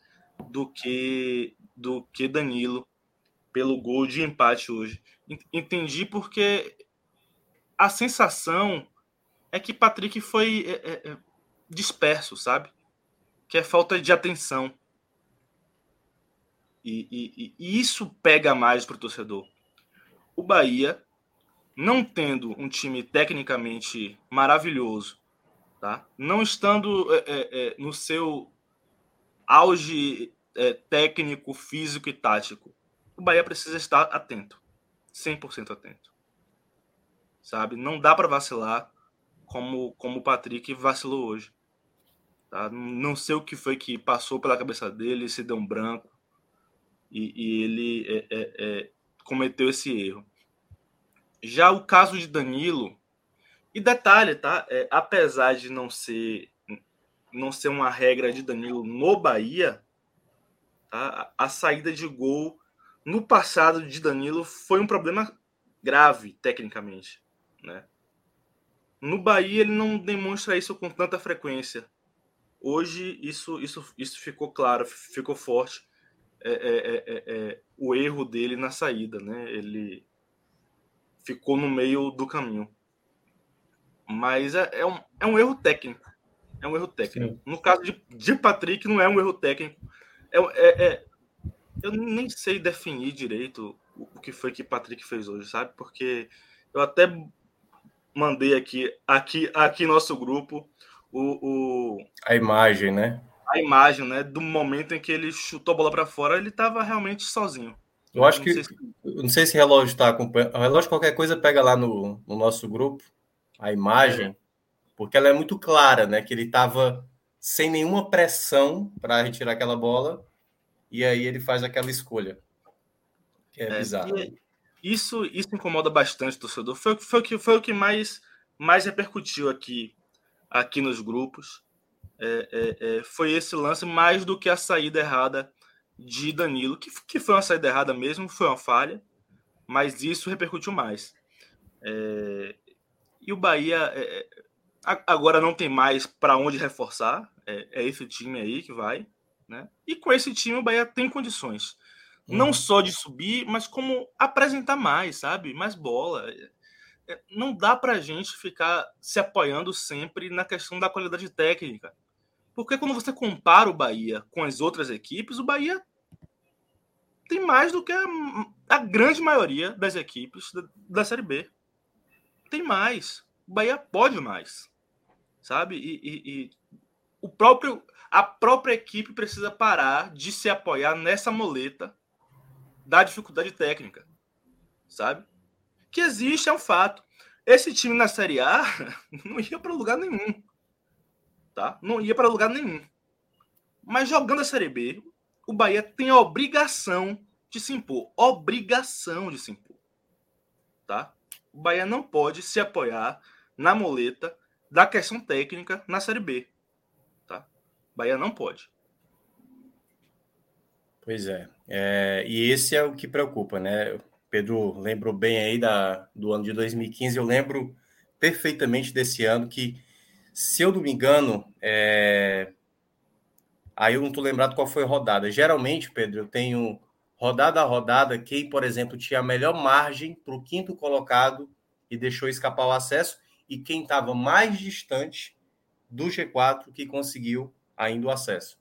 do que, do que Danilo pelo gol de empate hoje. Entendi porque a sensação é que Patrick foi é, é, disperso, sabe? que é falta de atenção. E, e, e isso pega mais para o torcedor. O Bahia, não tendo um time tecnicamente maravilhoso, tá? não estando é, é, é no seu auge é, técnico, físico e tático, o Bahia precisa estar atento, 100% atento. Sabe? Não dá para vacilar como, como o Patrick vacilou hoje. Tá? Não sei o que foi que passou pela cabeça dele, se deu um branco e, e ele é, é, é, cometeu esse erro. Já o caso de Danilo, e detalhe, tá? É, apesar de não ser não ser uma regra de Danilo no Bahia, tá? a saída de gol no passado de Danilo foi um problema grave tecnicamente, né? No Bahia ele não demonstra isso com tanta frequência. Hoje isso, isso, isso ficou claro, ficou forte é, é, é, é, o erro dele na saída, né? Ele ficou no meio do caminho. Mas é, é, um, é um erro técnico. É um erro técnico. Sim. No caso de, de Patrick, não é um erro técnico. É, é, é, eu nem sei definir direito o, o que foi que Patrick fez hoje, sabe? Porque eu até mandei aqui, aqui, aqui nosso grupo o, o, a imagem, né? A imagem, né? Do momento em que ele chutou a bola para fora, ele estava realmente sozinho. Eu acho não que. Se... Não sei se o relógio está acompanhando. O relógio, qualquer coisa, pega lá no, no nosso grupo a imagem, é. porque ela é muito clara, né? Que ele estava sem nenhuma pressão para retirar aquela bola, e aí ele faz aquela escolha. Que é, é bizarro. Isso, isso incomoda bastante o torcedor. Foi, foi, foi, foi o que mais, mais repercutiu aqui aqui nos grupos. É, é, é, foi esse lance mais do que a saída errada de Danilo, que, que foi uma saída errada mesmo, foi uma falha, mas isso repercutiu mais. É, e o Bahia é, é, agora não tem mais para onde reforçar, é, esse time aí que vai. Né? E com esse time o Bahia tem condições. Uhum. Não só de subir, mas como apresentar mais, sabe? Mais bola. É, não dá para a gente ficar se apoiando sempre na questão da qualidade técnica. Porque quando você compara o Bahia com as outras equipes, o Bahia tem mais do que a, a grande maioria das equipes da, da, Série B. Tem mais. O Bahia pode mais. Sabe? E, e, e o próprio, a própria equipe precisa parar de se apoiar nessa moleta da dificuldade técnica. Sabe? que existe, é um fato. Esse time na Série A não ia para lugar nenhum. Tá? Não ia para lugar nenhum. Mas jogando a Série B, o Bahia tem a obrigação de se impor. Obrigação de se impor. Tá? O Bahia não pode se apoiar na moleta da questão técnica na Série B. Tá? Bahia não pode. Pois é. É. E esse é o que preocupa, né? Pedro lembrou bem aí da, do ano de 2015. Eu lembro perfeitamente desse ano que, se eu não me engano, é... aí eu não estou lembrado qual foi a rodada. Geralmente, Pedro, eu tenho rodada a rodada quem, por exemplo, tinha a melhor margem para o quinto colocado e deixou escapar o acesso, e quem estava mais distante do G4 que conseguiu ainda o acesso.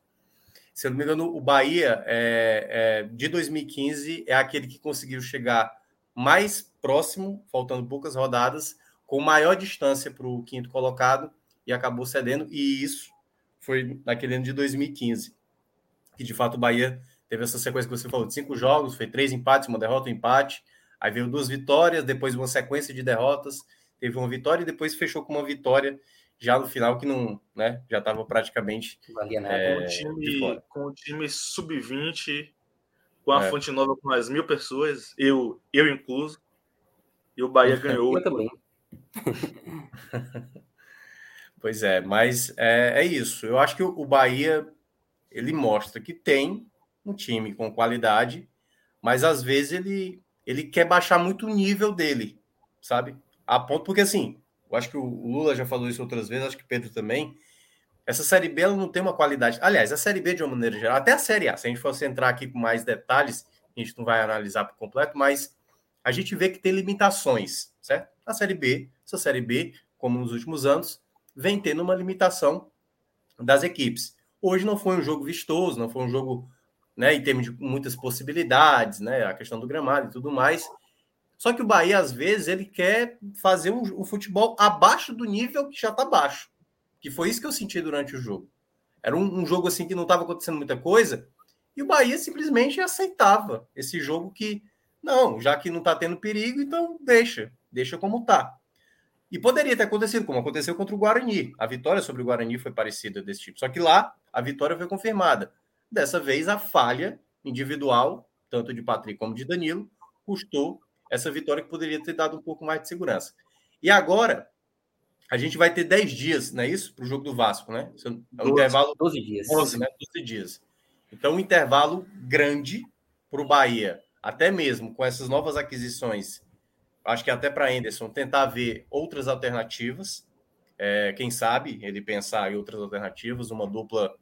Se eu não me engano, o Bahia é, é, de 2015 é aquele que conseguiu chegar mais próximo, faltando poucas rodadas, com maior distância para o quinto colocado e acabou cedendo. E isso foi naquele ano de 2015, que de fato o Bahia teve essa sequência que você falou de cinco jogos, foi três empates, uma derrota, um empate. Aí veio duas vitórias, depois uma sequência de derrotas, teve uma vitória e depois fechou com uma vitória já no final que não, né, já estava praticamente valia nada. É, com o time, com o time sub-20, com a é. Fonte Nova com as mil pessoas, eu, eu incluso, e o Bahia ganhou. Eu também. pois é, mas é, é isso. Eu acho que o Bahia ele mostra que tem um time com qualidade, mas às vezes ele ele quer baixar muito o nível dele, sabe? A ponto porque assim, eu acho que o Lula já falou isso outras vezes, acho que o Pedro também. Essa Série B ela não tem uma qualidade. Aliás, a Série B, de uma maneira geral, até a Série A, se a gente fosse entrar aqui com mais detalhes, a gente não vai analisar por completo, mas a gente vê que tem limitações, certo? A Série B, essa Série B, como nos últimos anos, vem tendo uma limitação das equipes. Hoje não foi um jogo vistoso, não foi um jogo, né, em termos de muitas possibilidades, né, a questão do gramado e tudo mais, só que o Bahia, às vezes, ele quer fazer um, um futebol abaixo do nível que já está baixo. Que foi isso que eu senti durante o jogo. Era um, um jogo assim que não estava acontecendo muita coisa, e o Bahia simplesmente aceitava esse jogo que, não, já que não está tendo perigo, então deixa, deixa como está. E poderia ter acontecido, como aconteceu contra o Guarani. A vitória sobre o Guarani foi parecida desse tipo. Só que lá a vitória foi confirmada. Dessa vez a falha individual, tanto de Patrick como de Danilo, custou essa vitória que poderia ter dado um pouco mais de segurança. E agora, a gente vai ter 10 dias, não é isso? Para o jogo do Vasco, né? É um 12, intervalo. 12 dias. 11, né? 12 dias. Então, um intervalo grande para o Bahia, até mesmo com essas novas aquisições. Acho que até para Anderson tentar ver outras alternativas. É, quem sabe ele pensar em outras alternativas, uma dupla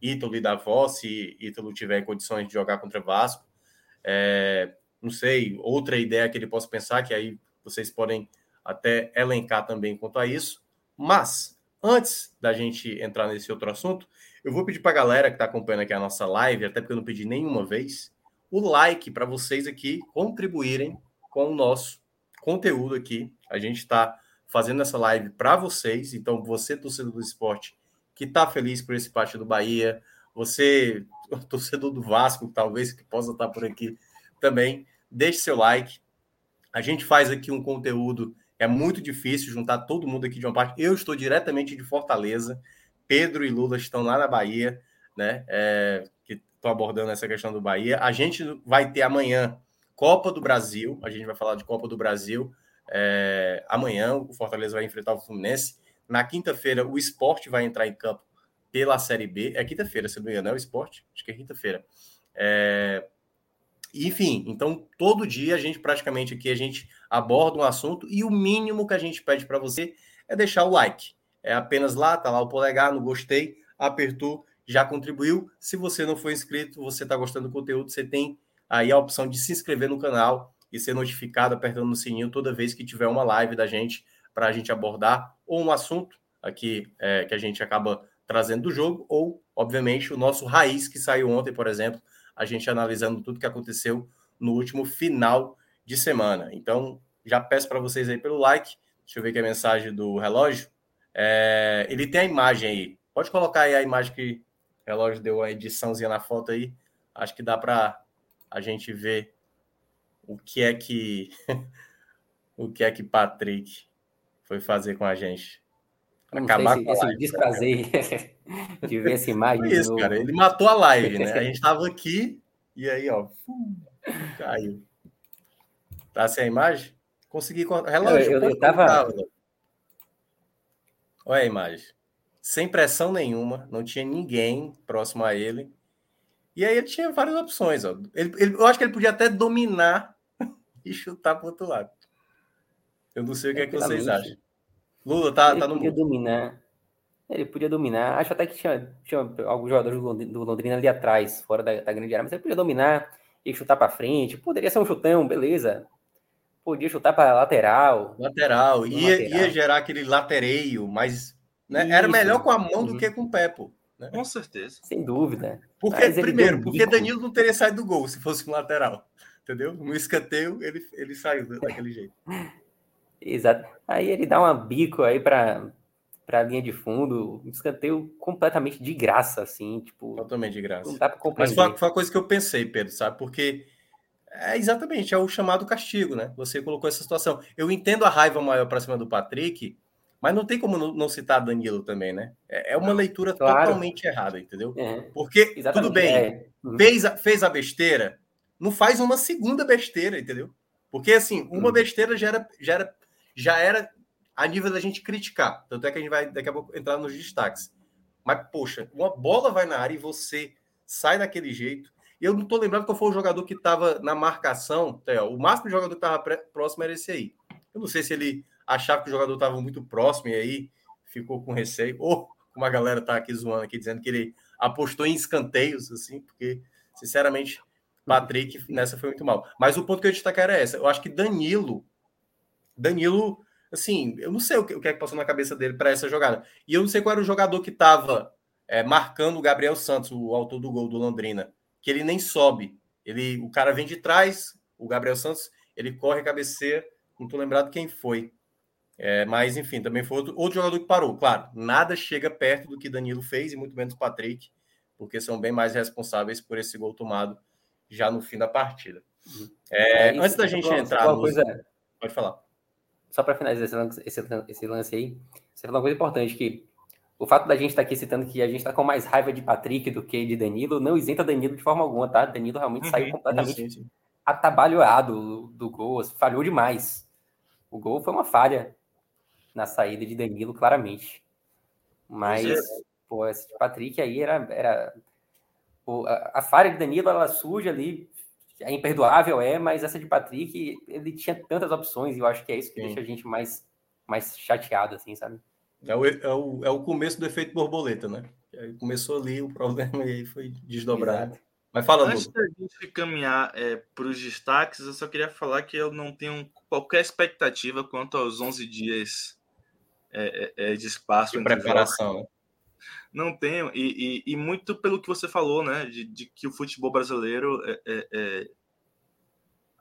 Ítalo e Davó, se Ítalo tiver condições de jogar contra o Vasco. É, não sei, outra ideia que ele possa pensar, que aí vocês podem até elencar também quanto a isso. Mas, antes da gente entrar nesse outro assunto, eu vou pedir para a galera que está acompanhando aqui a nossa live, até porque eu não pedi nenhuma vez, o like para vocês aqui contribuírem com o nosso conteúdo aqui. A gente está fazendo essa live para vocês, então você, torcedor do esporte, que está feliz por esse parte do Bahia, você, torcedor do Vasco, talvez que possa estar por aqui também, deixe seu like. A gente faz aqui um conteúdo, é muito difícil juntar todo mundo aqui de uma parte. Eu estou diretamente de Fortaleza, Pedro e Lula estão lá na Bahia, né? É, que estão abordando essa questão do Bahia. A gente vai ter amanhã Copa do Brasil, a gente vai falar de Copa do Brasil. É, amanhã o Fortaleza vai enfrentar o Fluminense. Na quinta-feira, o esporte vai entrar em campo pela Série B. É quinta-feira, se não me engano, é o esporte? Acho que é quinta-feira. É, enfim, então todo dia a gente praticamente aqui a gente aborda um assunto e o mínimo que a gente pede para você é deixar o like. É apenas lá, tá lá o polegar no gostei, apertou, já contribuiu. Se você não for inscrito, você está gostando do conteúdo, você tem aí a opção de se inscrever no canal e ser notificado apertando no sininho toda vez que tiver uma live da gente para a gente abordar ou um assunto aqui é, que a gente acaba trazendo do jogo, ou, obviamente, o nosso raiz que saiu ontem, por exemplo, a gente analisando tudo que aconteceu no último final de semana. Então, já peço para vocês aí pelo like. Deixa eu ver aqui a mensagem do relógio. É, ele tem a imagem aí. Pode colocar aí a imagem que o relógio deu uma ediçãozinha na foto aí. Acho que dá para a gente ver o que é que o que é que Patrick foi fazer com a gente. Acabar se, com esse desprazer de ver essa imagem. Foi isso, cara. Ele matou a live, né? A gente estava aqui e aí, ó, caiu. Tá sem a imagem? Consegui. Relógio. Eu, eu, eu tava. Olha a imagem. Sem pressão nenhuma, não tinha ninguém próximo a ele. E aí ele tinha várias opções. Ó. Ele, ele, eu acho que ele podia até dominar e chutar para outro lado. Eu não sei o que é que vocês acham. Lula tá, ele tá no podia dominar. Ele podia dominar. Acho até que tinha, tinha alguns jogadores do Londrina ali atrás, fora da, da grande área, mas ele podia dominar e chutar para frente. Poderia ser um chutão, beleza. Podia chutar para lateral. Lateral. Ia, lateral. ia gerar aquele latereio, mas né, era melhor com a mão do uhum. que com o pé, pô. Né? Com certeza. Sem dúvida. Porque, primeiro, porque Danilo não teria saído do gol se fosse um lateral. Entendeu? No escanteio, ele, ele saiu daquele jeito. Exato. Aí ele dá uma bico aí para para a linha de fundo, um escanteio completamente de graça, assim, tipo. Totalmente de graça. Não dá para Mas foi, foi uma coisa que eu pensei, Pedro, sabe? Porque é exatamente, é o chamado castigo, né? Você colocou essa situação. Eu entendo a raiva maior para cima do Patrick, mas não tem como não citar Danilo também, né? É, é uma leitura claro. totalmente errada, entendeu? É, Porque, exatamente. tudo bem, é. Uhum. fez, a, fez a besteira, não faz uma segunda besteira, entendeu? Porque, assim, uma uhum. besteira já era, já era já era a nível da gente criticar. Tanto é que a gente vai daqui a pouco entrar nos destaques. Mas, poxa, uma bola vai na área e você sai daquele jeito. Eu não estou lembrando qual foi o jogador que estava na marcação. O máximo jogador que estava próximo era esse aí. Eu não sei se ele achava que o jogador estava muito próximo e aí ficou com receio. Ou como a galera está aqui zoando aqui, dizendo que ele apostou em escanteios, assim, porque, sinceramente, Patrick nessa foi muito mal. Mas o ponto que eu destacar era essa. Eu acho que Danilo Danilo, assim, eu não sei o que, o que é que passou na cabeça dele para essa jogada. E eu não sei qual era o jogador que estava é, marcando o Gabriel Santos, o autor do gol do Londrina, que ele nem sobe. Ele, o cara vem de trás, o Gabriel Santos, ele corre a cabeceira, não estou lembrado quem foi. É, mas, enfim, também foi outro, outro jogador que parou. Claro, nada chega perto do que Danilo fez, e muito menos o Patrick, porque são bem mais responsáveis por esse gol tomado já no fim da partida. Uhum. É, é, antes da gente entrar. No... Coisa... Pode falar só para finalizar esse lance, esse, esse lance aí, você falou uma coisa importante, que o fato da gente estar tá aqui citando que a gente está com mais raiva de Patrick do que de Danilo, não isenta Danilo de forma alguma, tá? Danilo realmente uhum, saiu completamente sim, sim. atabalhoado do, gol, falhou demais. O gol foi uma falha na saída de Danilo, claramente. Mas, pô, esse Patrick aí era. era a, a falha de Danilo, ela surge ali é imperdoável, é, mas essa de Patrick, ele tinha tantas opções e eu acho que é isso que Sim. deixa a gente mais, mais chateado, assim, sabe? É o, é, o, é o começo do efeito borboleta, né? Começou ali o problema e aí foi desdobrado. Exato. Mas fala, Antes da gente caminhar é, para os destaques, eu só queria falar que eu não tenho qualquer expectativa quanto aos 11 dias é, é, é de espaço. De preparação, né? Não tenho, e, e, e, muito pelo que você falou, né? De, de que o futebol brasileiro é, é, é...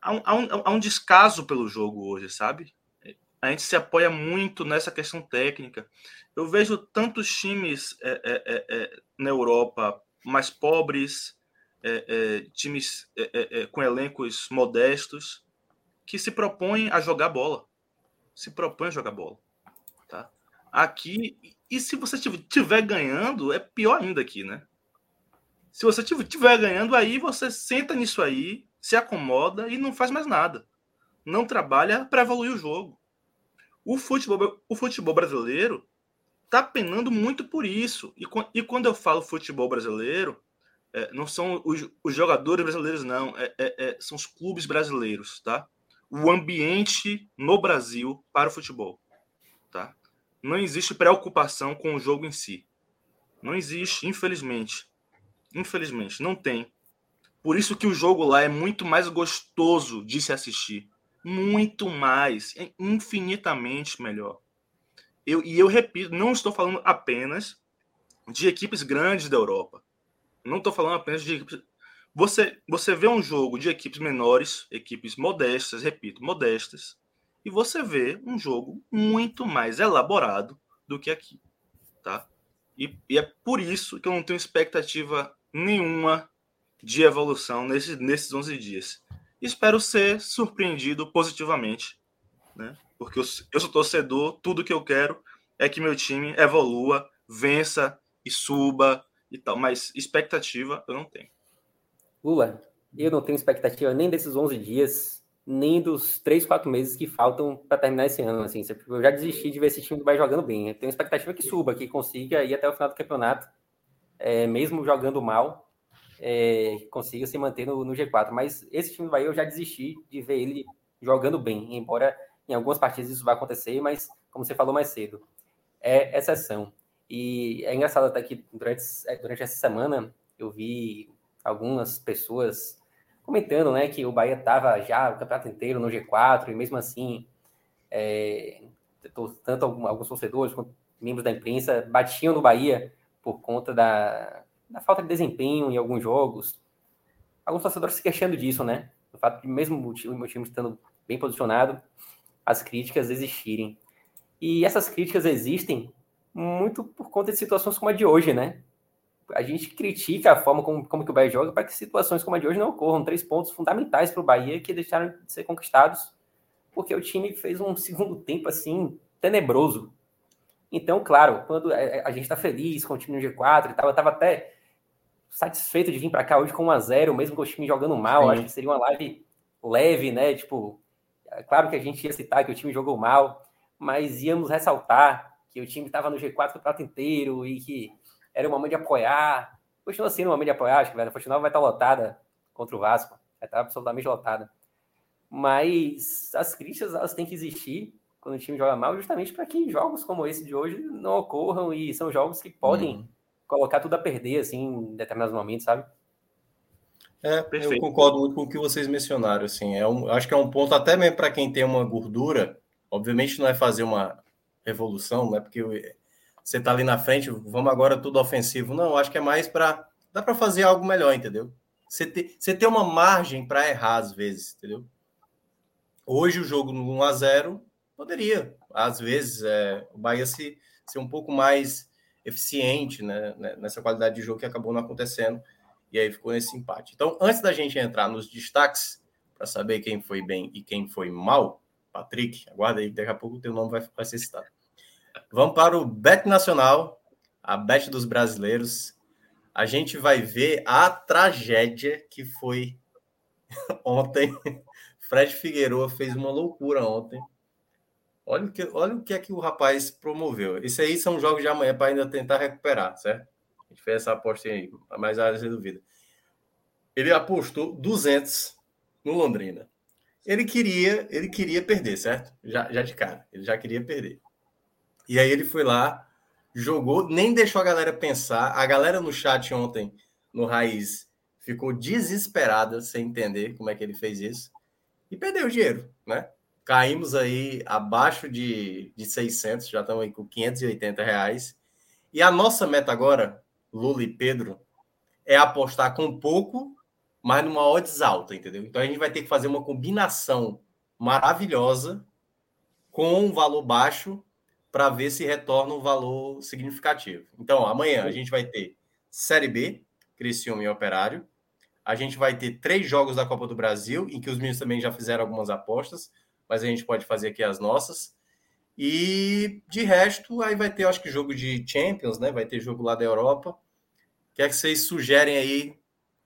Há, um, há, um, há um descaso pelo jogo hoje, sabe? A gente se apoia muito nessa questão técnica. Eu vejo tantos times é, é, é, na Europa mais pobres, times com elencos modestos, que se propõem a jogar bola. Se propõem a jogar bola. Tá? Aqui, e se você estiver ganhando, é pior ainda aqui, né? Se você estiver ganhando, aí você senta nisso aí, se acomoda e não faz mais nada. Não trabalha para evoluir o jogo. O futebol, o futebol brasileiro está penando muito por isso. E, e, quando eu falo futebol brasileiro, é, não são os, os, jogadores brasileiros, não. É, é, é, são os clubes brasileiros, tá? O ambiente no Brasil para o futebol? Não existe preocupação com o jogo em si. Não existe, infelizmente. Infelizmente, não tem. Por isso que o jogo lá é muito mais gostoso de se assistir. Muito mais. É infinitamente melhor. Eu, e eu repito, não estou falando apenas de equipes grandes da Europa. Não estou falando apenas de equipes. Você, você vê um jogo de equipes menores, equipes modestas, repito, modestas, e você vê um jogo muito mais elaborado do que aqui, tá? E, e é por isso que eu não tenho expectativa nenhuma de evolução nesses, nesses 11 dias. Espero ser surpreendido positivamente, né? Porque eu, eu sou torcedor, tudo que eu quero é que meu time evolua, vença e suba e tal, mas expectativa eu não tenho. Lula, eu não tenho expectativa nem desses 11 dias, nem dos três, quatro meses que faltam para terminar esse ano. Assim, eu já desisti de ver esse time vai jogando bem. Eu tenho expectativa que suba, que consiga ir até o final do campeonato, é, mesmo jogando mal, é, consiga se manter no, no, G4. Mas esse time do Bahia eu já desisti de ver ele jogando bem, embora em algumas partidas isso vai acontecer, mas como você falou mais cedo, é exceção. E é engraçado até que durante, é, durante essa semana eu vi algumas pessoas comentando né, que o Bahia estava já o campeonato inteiro no G4 e mesmo assim é, tanto alguns torcedores quanto membros da imprensa batiam no Bahia por conta da, da falta de desempenho em alguns jogos. Alguns torcedores se queixando disso, né? O fato de mesmo o time, o time estando bem posicionado, as críticas existirem. E essas críticas existem muito por conta de situações como a de hoje, né? A gente critica a forma como, como que o Bahia joga para que situações como a de hoje não ocorram. Três pontos fundamentais para o Bahia que deixaram de ser conquistados porque o time fez um segundo tempo assim tenebroso. Então, claro, quando a gente está feliz com o time no G4 e tal, eu estava até satisfeito de vir para cá hoje com 1 a 0 mesmo com o time jogando mal. Sim. Acho que seria uma live leve, né? Tipo, é claro que a gente ia citar que o time jogou mal, mas íamos ressaltar que o time estava no G4 o prato inteiro e que era o momento de apoiar. Continua sendo o momento de apoiar, acho que a Fontenal vai estar lotada contra o Vasco. Vai estar absolutamente lotada. Mas as críticas, elas têm que existir quando o time joga mal, justamente para que jogos como esse de hoje não ocorram e são jogos que podem uhum. colocar tudo a perder, assim, em determinados momentos, sabe? É, Perfeito. eu concordo muito com o que vocês mencionaram, assim, é um, acho que é um ponto até mesmo para quem tem uma gordura, obviamente não é fazer uma revolução, né, porque você está ali na frente, vamos agora tudo ofensivo, não, acho que é mais para, dá para fazer algo melhor, entendeu? Você ter, você ter uma margem para errar às vezes, entendeu? Hoje o jogo no 1 a 0 Poderia, às vezes, é, o Bahia se, ser um pouco mais eficiente né, né, nessa qualidade de jogo que acabou não acontecendo, e aí ficou nesse empate. Então, antes da gente entrar nos destaques, para saber quem foi bem e quem foi mal, Patrick, aguarda aí, daqui a pouco o teu nome vai, vai ser citado. Vamos para o Bet Nacional, a Bet dos brasileiros. A gente vai ver a tragédia que foi ontem. Fred Figueiredo fez uma loucura ontem. Olha o que, olha o que é que o rapaz promoveu. Isso aí são jogos de amanhã para ainda tentar recuperar, certo? A gente fez essa aposta aí, mais áreas de dúvida. Ele apostou 200 no Londrina. Ele queria, ele queria perder, certo? Já, já de cara, ele já queria perder. E aí ele foi lá, jogou, nem deixou a galera pensar. A galera no chat ontem, no Raiz, ficou desesperada sem entender como é que ele fez isso e perdeu o dinheiro, né? Caímos aí abaixo de, de 600, já estamos aí com 580 reais. E a nossa meta agora, Lula e Pedro, é apostar com pouco, mas numa odds alta, entendeu? Então a gente vai ter que fazer uma combinação maravilhosa com um valor baixo para ver se retorna um valor significativo. Então, amanhã a gente vai ter Série B, Criciúma e Operário. A gente vai ter três jogos da Copa do Brasil, em que os meninos também já fizeram algumas apostas mas a gente pode fazer aqui as nossas. E de resto, aí vai ter, acho que, jogo de Champions, né? Vai ter jogo lá da Europa. O que é que vocês sugerem aí?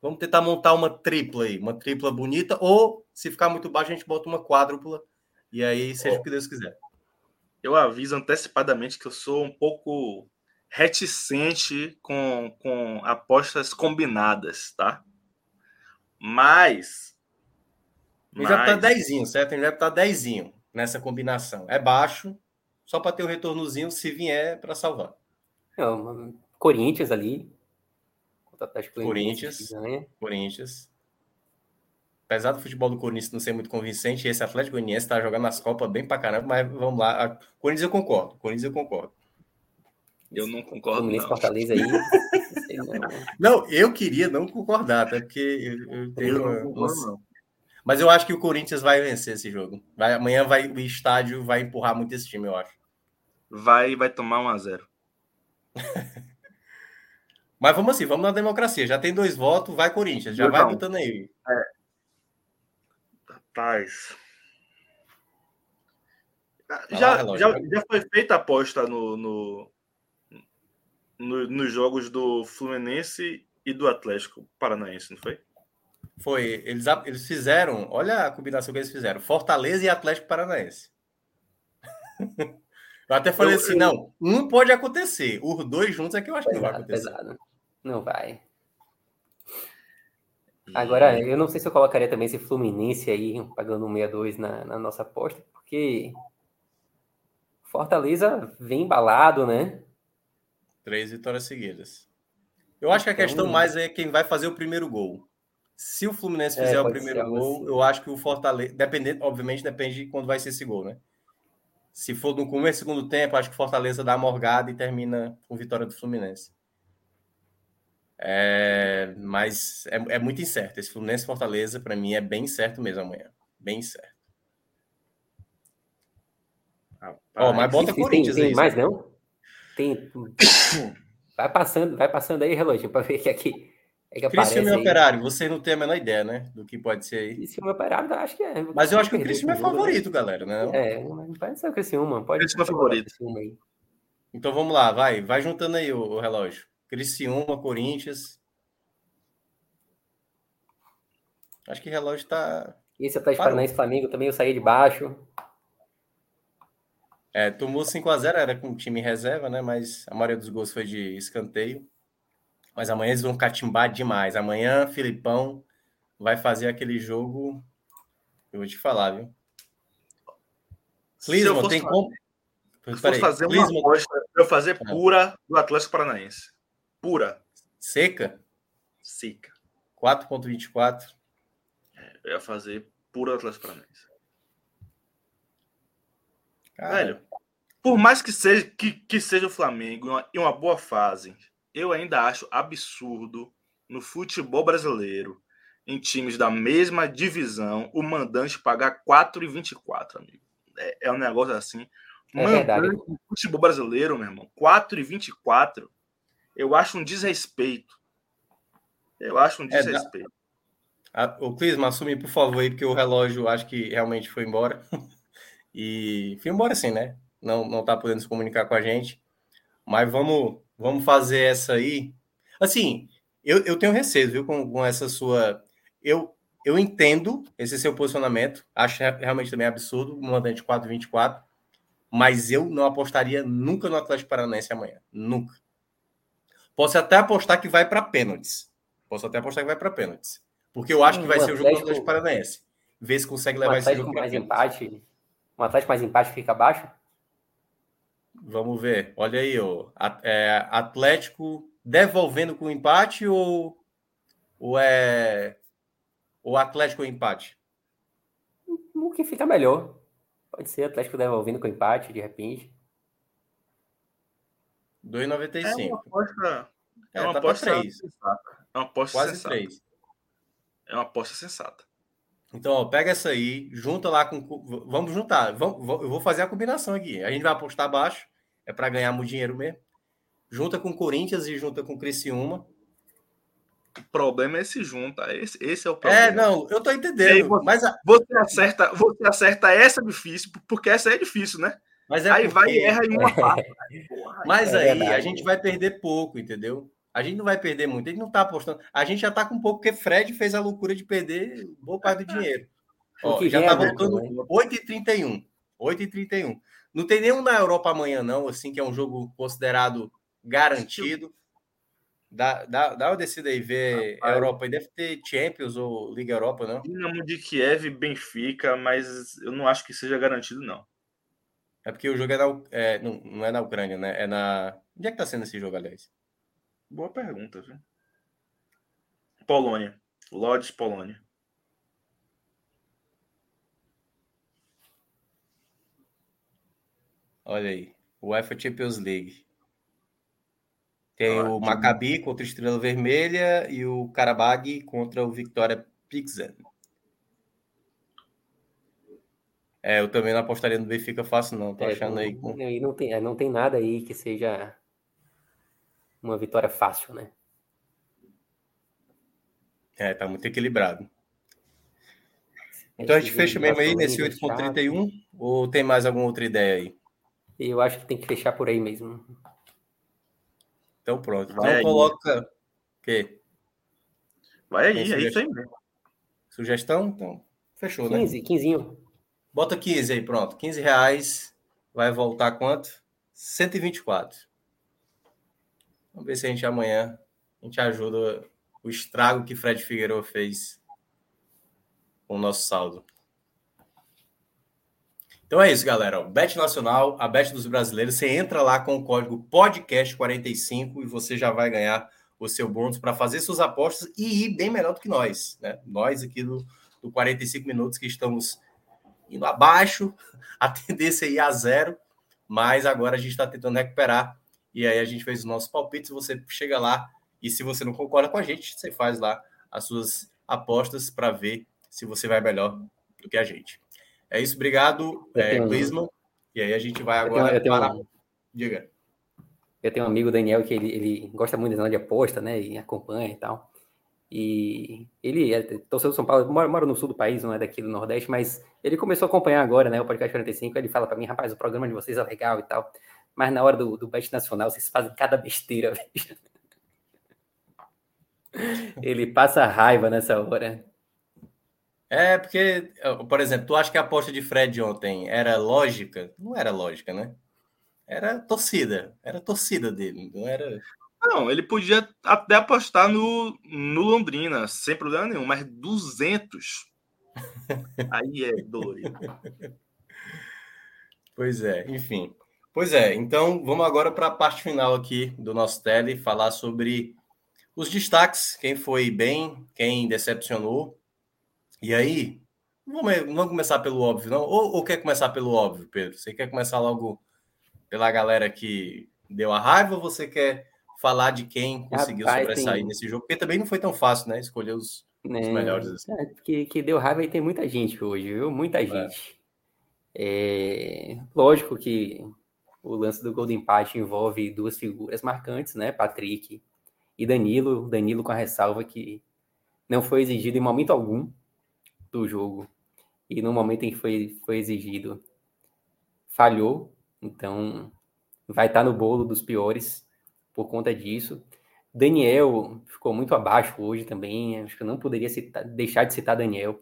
Vamos tentar montar uma tripla aí, uma tripla bonita, ou se ficar muito baixo, a gente bota uma quádrupla, e aí seja oh. o que Deus quiser. Eu aviso antecipadamente que eu sou um pouco reticente com, com apostas combinadas, tá? Mas ele já tá dezinho, certo? Ele já tá dezinho nessa combinação. É baixo, só para ter o retornozinho se vier para salvar. Não, Corinthians ali. Corinthians. Corinthians. Apesar do futebol do Corinthians não ser muito convincente, esse Atlético Goianiense tá jogando nas Copas bem para caramba, mas vamos lá. Corinthians eu concordo. Corinthians eu concordo. Eu não concordo. Não. Fortaleza aí. não, eu queria não concordar, até porque eu, eu tenho eu uma, uma, mas eu acho que o Corinthians vai vencer esse jogo. Vai, amanhã vai, o estádio vai empurrar muito esse time, eu acho. Vai vai tomar 1 a 0 Mas vamos assim, vamos na democracia. Já tem dois votos, vai Corinthians. Já vai botando aí. É. Rapaz. Já, já, já foi feita a aposta no, no, no, nos jogos do Fluminense e do Atlético Paranaense, não foi? Foi, eles, eles fizeram, olha a combinação que eles fizeram: Fortaleza e Atlético Paranaense. Eu até falei eu, assim: eu... não, um pode acontecer, os dois juntos é que eu acho pesado, que não vai acontecer. Pesado. Não vai. Agora, eu não sei se eu colocaria também esse Fluminense aí, pagando um 62 na, na nossa aposta, porque Fortaleza vem embalado, né? Três vitórias seguidas. Eu acho que a questão então, mais é quem vai fazer o primeiro gol. Se o Fluminense é, fizer é, o primeiro gol, assim. eu acho que o Fortaleza. Dependendo, obviamente, depende de quando vai ser esse gol, né? Se for no começo do segundo tempo, acho que o Fortaleza dá a morgada e termina com vitória do Fluminense. É, mas é, é, muito incerto. Esse Fluminense Fortaleza, para mim, é bem certo mesmo amanhã. Bem certo. Oh, mas bota tem, Corinthians tem, tem aí. mais não? Tem. vai passando, vai passando aí, relógio, para ver que aqui. É que Criciúma e Operário, você não tem a menor ideia, né? Do que pode ser aí. Criciúma e Operário, acho que é. Mas eu acho que o Criciúma é favorito, galera, né? É, mas pode ser o Criciúma. Pode Criciúma é favorito. Então vamos lá, vai. Vai juntando aí o, o relógio. Criciúma, Corinthians. Acho que o relógio tá. Esse Atlético Paranaense Flamengo também eu saí de baixo. É, tomou 5x0, era com time reserva, né? Mas a maioria dos gols foi de escanteio. Mas amanhã eles vão catimbar demais. Amanhã, Filipão vai fazer aquele jogo. Eu vou te falar, viu? Clisman, tem como. Se fosse fazer uma aposta, eu fazer ah. pura do Atlético Paranaense. Pura. Seca? Seca. 4,24. É, eu ia fazer pura Atlético Paranaense. Velho, por mais que seja, que, que seja o Flamengo em uma, em uma boa fase, eu ainda acho absurdo no futebol brasileiro, em times da mesma divisão, o mandante pagar 4,24, amigo. É, é um negócio assim. É verdade. No futebol brasileiro, meu irmão, 4,24 eu acho um desrespeito. Eu acho um desrespeito. É, o Clisma, assume, por favor, aí, porque o relógio acho que realmente foi embora. e foi embora sim, né? Não, não tá podendo se comunicar com a gente. Mas vamos, vamos fazer essa aí. Assim, eu, eu tenho receio, viu, com, com essa sua. Eu, eu entendo esse seu posicionamento. Acho realmente também absurdo, o mandante 4,24. Mas eu não apostaria nunca no Atlético Paranaense amanhã. Nunca. Posso até apostar que vai para pênaltis. Posso até apostar que vai para pênaltis. Porque eu acho que vai ser o jogo do Atlético Paranaense. Ver se consegue levar um esse jogo mais empate. Um Atlético mais empate fica abaixo? Vamos ver. Olha aí, ó. É, Atlético devolvendo com empate ou, ou é o Atlético empate? O que fica melhor. Pode ser Atlético devolvendo com empate, de repente. 2,95. É uma aposta. É, é uma tá aposta sensata. É uma aposta Quase sensata. 3. É uma aposta sensata. Então, ó, pega essa aí, junta lá com. Vamos juntar. Vamos, eu vou fazer a combinação aqui. A gente vai apostar baixo, é para ganhar muito dinheiro mesmo. Junta com Corinthians e junta com Criciúma. O problema é se junta. Esse, esse é o problema. É, não, eu tô entendendo. Você, mas a... você, acerta, você acerta essa difícil, porque essa é difícil, né? Mas é aí porque... vai e erra em uma parte. Mas é aí verdade. a gente vai perder pouco, entendeu? A gente não vai perder muito, a gente não tá apostando. A gente já tá com pouco, porque Fred fez a loucura de perder boa parte do dinheiro. Ó, já tá voltando 8h31. 8h31. Não tem nenhum na Europa amanhã, não, assim, que é um jogo considerado garantido. Dá, dá, dá uma descida aí, ver a Europa. Deve ter Champions ou Liga Europa, não? Dinamo de Kiev, Benfica, mas eu não acho que seja garantido, não. É porque o jogo é, na, é não, não, é na Ucrânia, né? É na. Onde é que tá sendo esse jogo, aliás? Boa pergunta, viu? Polônia. Lodz, Polônia. Olha aí. UEFA Champions League. Tem o Maccabi contra o Estrela Vermelha e o Karabag contra o Victoria Pilsen. É, eu também não apostaria no Benfica fácil, não. Tô é, achando aí. Com... Não tem, é, não tem nada aí que seja uma vitória fácil, né? É, tá muito equilibrado. Então a gente fecha mesmo aí nesse 8.31 ou tem mais alguma outra ideia aí? Eu acho que tem que fechar por aí mesmo. Então pronto. Então Vai coloca. O quê? Vai aí, é isso aí mesmo. Sugestão? Então, fechou, 15, né? 15. Bota 15 aí, pronto. 15 reais. Vai voltar quanto? 124. Vamos ver se a gente amanhã a gente ajuda o estrago que Fred Figueiredo fez com o nosso saldo. Então é isso, galera. Bet Nacional, a Bet dos brasileiros, você entra lá com o código podcast45 e você já vai ganhar o seu bônus para fazer suas apostas e ir bem melhor do que nós, né? Nós aqui do, do 45 minutos que estamos indo abaixo, a tendência é ir a zero, mas agora a gente está tentando recuperar e aí a gente fez os nossos palpites, você chega lá e se você não concorda com a gente, você faz lá as suas apostas para ver se você vai melhor do que a gente. É isso, obrigado, é, Clisman. E aí a gente vai agora eu tenho, eu tenho para. Um... Diga. Eu tenho um amigo, Daniel, que ele, ele gosta muito de aposta, né? E acompanha e tal. E ele é torcedor do São Paulo, mora, no sul do país, não é daqui do Nordeste, mas ele começou a acompanhar agora, né? O Podcast 45. Ele fala para mim, rapaz, o programa de vocês é legal e tal. Mas na hora do, do Bet Nacional, vocês fazem cada besteira. Ele passa raiva nessa hora. É, porque, por exemplo, tu acha que a aposta de Fred ontem era lógica? Não era lógica, né? Era torcida. Era torcida dele, não era. Não, ele podia até apostar no, no Londrina, sem problema nenhum, mas 200. Aí é dolorido. Pois é, enfim. Pois é, então vamos agora para a parte final aqui do nosso tele, falar sobre os destaques, quem foi bem, quem decepcionou. E aí, vamos, vamos começar pelo óbvio, não? Ou, ou, quer começar pelo óbvio, Pedro? Você quer começar logo pela galera que deu a raiva ou você quer falar de quem conseguiu Rapaz, sobressair tem... nesse jogo? Porque também não foi tão fácil, né? Escolher os, é, os melhores. Assim. É, que, que deu raiva e tem muita gente hoje, viu? Muita é. gente. É. Lógico que o lance do gol de empate envolve duas figuras marcantes, né? Patrick e Danilo. Danilo com a ressalva que não foi exigido em momento algum do jogo e no momento em que foi, foi exigido falhou, então vai estar no bolo dos piores por conta disso. Daniel ficou muito abaixo hoje também, acho que eu não poderia citar, deixar de citar Daniel.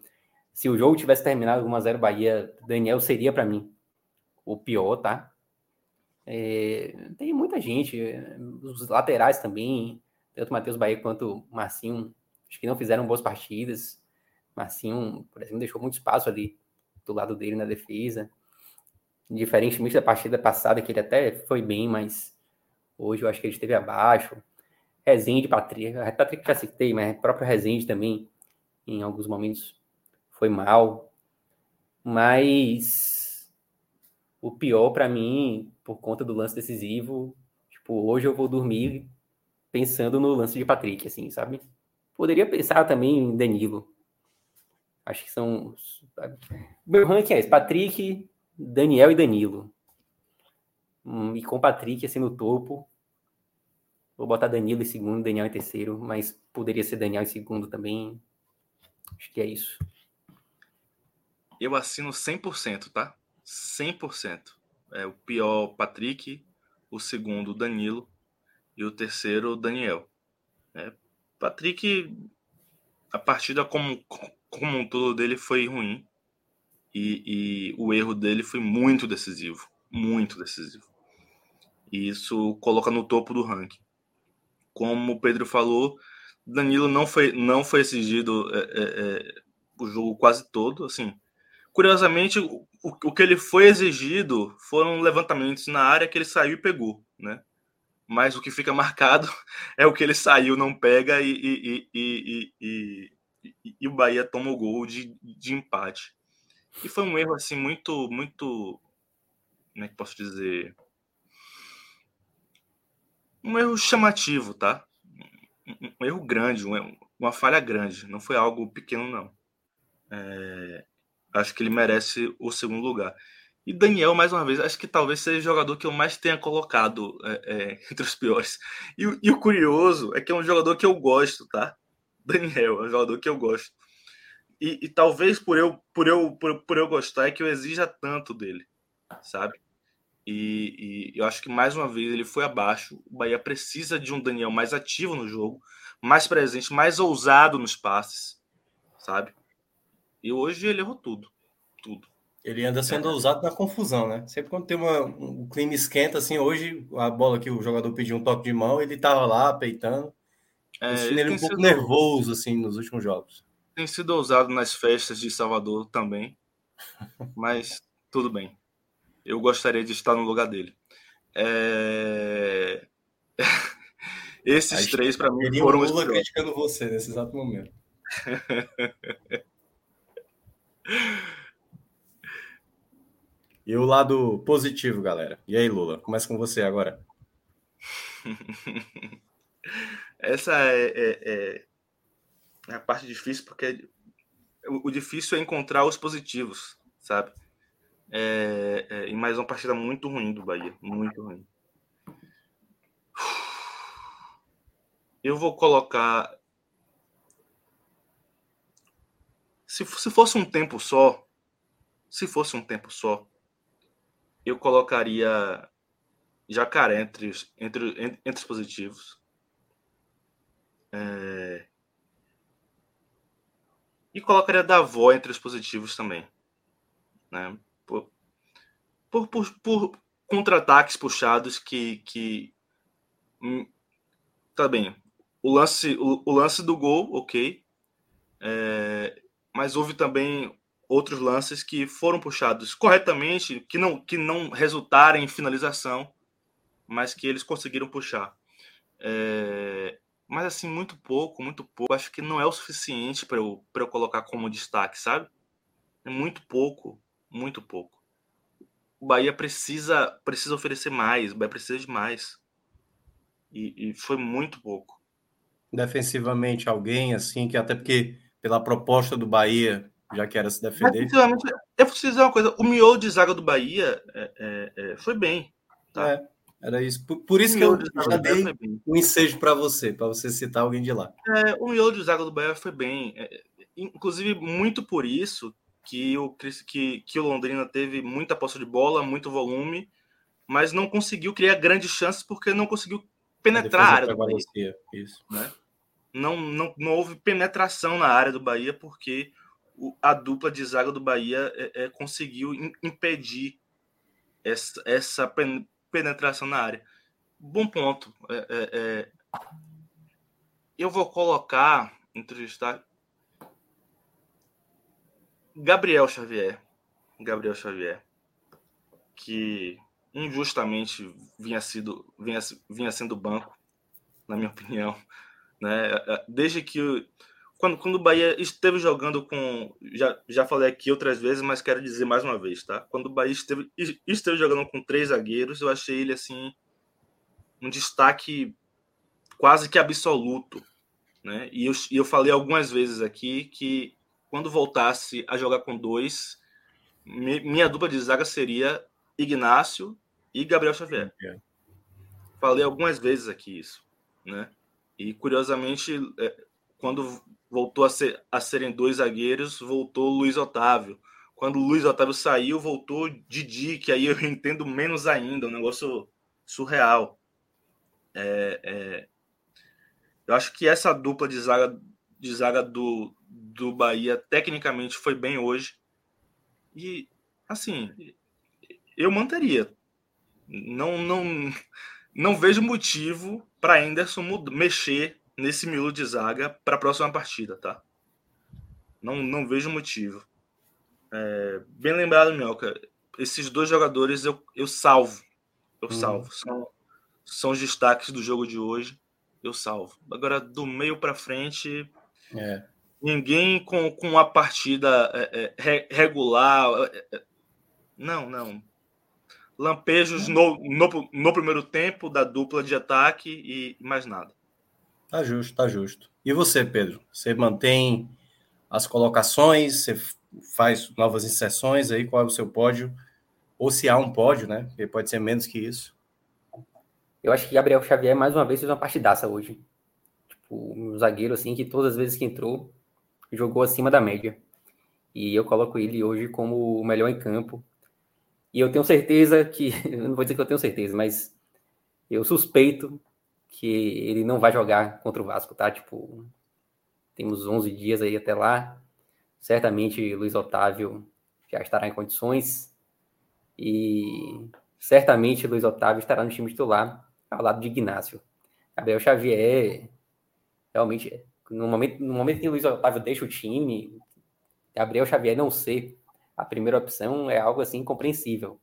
Se o jogo tivesse terminado 1x0 Bahia, Daniel seria para mim o pior, tá? É, tem muita gente, os laterais também, tanto Matheus Bahia quanto Marcinho, acho que não fizeram boas partidas. Marcinho, por exemplo, deixou muito espaço ali do lado dele na defesa. Diferentemente da partida passada, que ele até foi bem, mas hoje eu acho que ele esteve abaixo. Rezende, Patrick, Patrick já citei, mas próprio Rezende também, em alguns momentos, foi mal. Mas o pior para mim, por conta do lance decisivo, tipo, hoje eu vou dormir pensando no lance de Patrick, assim, sabe? Poderia pensar também em Danilo, Acho que são. Meu ranking é esse: Patrick, Daniel e Danilo. Hum, e com Patrick assim no topo. Vou botar Danilo em segundo, Daniel em terceiro, mas poderia ser Daniel em segundo também. Acho que é isso. Eu assino 100%, tá? 100%. É o pior Patrick, o segundo Danilo e o terceiro Daniel. É, Patrick, a partida como como um todo dele foi ruim. E, e, o erro dele foi muito decisivo. Muito decisivo. E isso coloca no topo do ranking. Como o Pedro falou, Danilo não foi, não foi exigido é, é, é, o jogo quase todo. Assim, curiosamente, o, o que ele foi exigido foram levantamentos na área que ele saiu e pegou, né? Mas o que fica marcado é o que ele saiu, não pega e, e, e, e e, e o Bahia toma o gol de, de empate. E foi um erro assim muito, muito, como é que posso dizer? Um erro chamativo, tá? Um, erro grande, um, uma falha grande. Não foi algo pequeno, não. É, acho que ele merece o segundo lugar. E Daniel, mais uma vez, acho que talvez seja o jogador que eu mais tenha colocado é, é, entre os piores. E, e, o curioso é que é um jogador que eu gosto, tá? Daniel, é um jogador que eu gosto. E, e talvez por eu, por, eu, por, por eu gostar é que eu exija tanto dele, sabe? E, e, eu acho que mais uma vez ele foi abaixo. O Bahia precisa de um Daniel mais ativo no jogo, mais presente, mais ousado nos passes, sabe? E hoje ele errou tudo. Tudo. Ele anda sendo é. usado na confusão, né? Sempre quando tem uma, um clima esquenta, assim, hoje a bola que o jogador pediu um toque de mão, ele tava lá peitando. É, ele um pouco sido... nervoso assim nos últimos jogos. Tem sido usado nas festas de Salvador também, mas tudo bem. Eu gostaria de estar no lugar dele. É... Esses três para mim foram o Lula criticando você nesse exato momento. e o lado positivo, galera. E aí, Lula? Começa com você agora. Essa é, é, é, a parte difícil, porque o, o, difícil é encontrar os positivos, sabe? É, é, e mais uma partida muito ruim do Bahia, muito ruim. Eu vou colocar. Se, se fosse um tempo só, se fosse um tempo só, eu colocaria Jacaré entre, os, entre, entre os positivos. É... E colocaria Davó entre os positivos também. Né? Por, por, por, contra-ataques puxados que. que hum, tá bem. O lance, o, o lance do gol, ok. É, mas houve também outros lances que foram puxados corretamente, que não, que não resultaram em finalização, mas que eles conseguiram puxar. É, mas assim, muito pouco, muito pouco. Acho que não é o suficiente para eu, eu colocar como destaque, sabe? É muito pouco, muito pouco. O Bahia precisa, precisa oferecer mais, o Bahia precisa de mais. E, e foi muito pouco defensivamente alguém assim, que até porque pela proposta do Bahia já quer se defender. Defensivamente, eu preciso dizer uma coisa: o miolo de zaga do Bahia é, é, é, foi bem. Tá? É, era isso. Por, por isso que eu já dei um ensejo para você, para você citar alguém de lá. É, o miolo de zaga do Bahia foi bem. É, inclusive, muito por isso que o, que, que o Londrina teve muita posse de bola, muito volume, mas não conseguiu criar grandes chances porque não conseguiu penetrar a área do Bahia. Isso. Né? não, não, não houve penetração na área do Bahia, porque o, a dupla de zaga do Bahia é, é, conseguiu in, impedir essa, essa penetração na área. Bom ponto. É, é, é, eu vou colocar entrevistar Gabriel Xavier. Gabriel Xavier, que injustamente vinha, sido, vinha, vinha sendo banco, na minha opinião. Né? Desde que. Quando, quando o Bahia esteve jogando com. Já, já falei aqui outras vezes, mas quero dizer mais uma vez, tá? Quando o Bahia esteve, esteve jogando com três zagueiros, eu achei ele assim. Um destaque quase que absoluto. Né? E eu, e eu falei algumas vezes aqui que quando voltasse a jogar com dois, minha dupla de zaga seria Ignácio e Gabriel Xavier. Falei algumas vezes aqui isso, né? E curiosamente, é, quando voltou a, ser, a serem dois zagueiros, voltou Luiz Otávio. Quando Luiz Otávio saiu, voltou Didi, que aí eu entendo menos ainda, um negócio surreal. É, é, eu acho que essa dupla de zaga, de zaga do, do Bahia, tecnicamente, foi bem hoje. E, assim, eu manteria. Não, não, não vejo motivo para Anderson mexer nesse miolo de zaga para a próxima partida, tá? Não, não vejo motivo. É, bem lembrado, Mioca. Esses dois jogadores eu, eu salvo. Eu hum. salvo. São, são os destaques do jogo de hoje. Eu salvo. Agora, do meio para frente, é. Ninguém com, com a partida é, é regular. É, é, não, não lampejos no, no, no, primeiro tempo da dupla de ataque e mais nada. Tá justo, tá justo. E você, Pedro? Você mantém as colocações, você faz novas inserções aí, qual é o seu pódio? Ou se há um pódio, né? Porque pode ser menos que isso. Eu acho que Gabriel Xavier, mais uma vez, fez uma partidaça hoje. Tipo, um zagueiro, assim, que todas as vezes que entrou, jogou acima da média. E eu coloco ele hoje como o melhor em campo. E eu tenho certeza que, não vou dizer que eu tenho certeza, mas eu suspeito que ele não vai jogar contra o Vasco, tá? Tipo, temos 11 dias aí até lá. Certamente Luiz Otávio já estará em condições. E certamente Luiz Otávio estará no time titular ao lado de Ignacio. Gabriel Xavier realmente, no momento, no momento que o Luiz Otávio deixa o time, Gabriel Xavier não ser a primeira opção é algo assim incompreensível.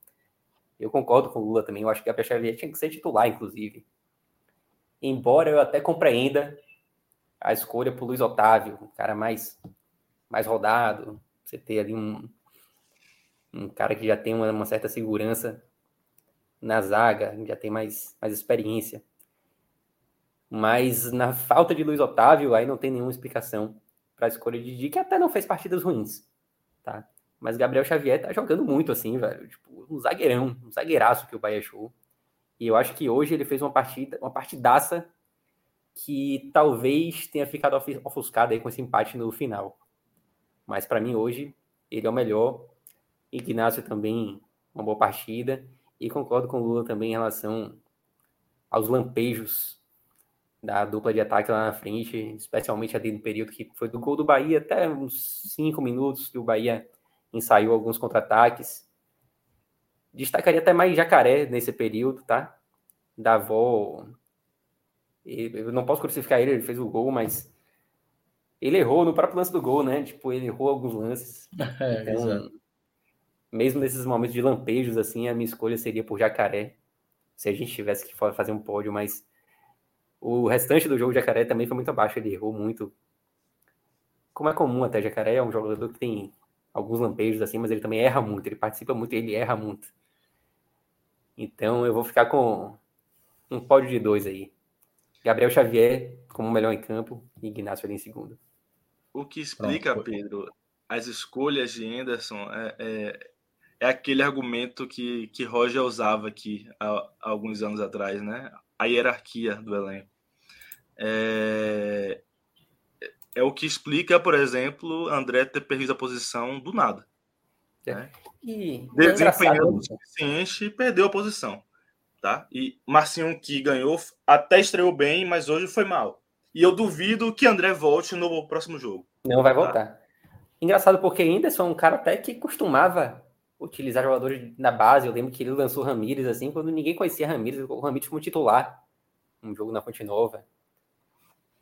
Eu concordo com o Lula também, eu acho que Gabriel Xavier tinha que ser titular, inclusive. Embora eu até compreenda a escolha por Luiz Otávio, um cara mais, mais rodado, você ter ali um, um cara que já tem uma, uma certa segurança na zaga, já tem mais, mais experiência. Mas na falta de Luiz Otávio, aí não tem nenhuma explicação para a escolha de Didi, que até não fez partidas ruins, tá? Mas Gabriel Xavier tá jogando muito assim, velho. Tipo, um zagueirão, um zagueiraço que o Bahia achou. E eu acho que hoje ele fez uma partida, uma partidaça que talvez tenha ficado ofuscado aí com esse empate no final. Mas para mim hoje ele é o melhor. Ignacio também uma boa partida e concordo com o Lula também em relação aos lampejos da dupla de ataque lá na frente, especialmente ali no período que foi do gol do Bahia até uns cinco minutos que o Bahia ensaiou alguns contra-ataques. Destacaria até mais Jacaré nesse período, tá? Da avó. Eu não posso crucificar ele, ele fez o gol, mas ele errou no próprio lance do gol, né? Tipo, ele errou alguns lances. É, então, exato. mesmo nesses momentos de lampejos, assim, a minha escolha seria por Jacaré. Se a gente tivesse que fazer um pódio, mas o restante do jogo Jacaré também foi muito abaixo, ele errou muito. Como é comum até, Jacaré é um jogador que tem alguns lampejos assim, mas ele também erra muito, ele participa muito e ele erra muito. Então eu vou ficar com um pódio de dois aí. Gabriel Xavier como melhor em campo e Ignacio ali em segundo. O que explica, Pronto. Pedro, as escolhas de Anderson é, é, é, aquele argumento que, que Roger usava aqui há, há, alguns anos atrás, né? A hierarquia do elenco. É, é o que explica, por exemplo, André ter perdido a posição do nada. É. Né? E Desempenhando o suficiente e perdeu a posição. Tá? E Marcinho que ganhou até estreou bem, mas hoje foi mal. E eu duvido que André volte no próximo jogo. Não vai tá? voltar. Engraçado porque Anderson é um cara até que costumava utilizar jogadores na base. Eu lembro que ele lançou Ramires assim, quando ninguém conhecia Ramires, o Ramires como titular. Um jogo na Fonte Nova.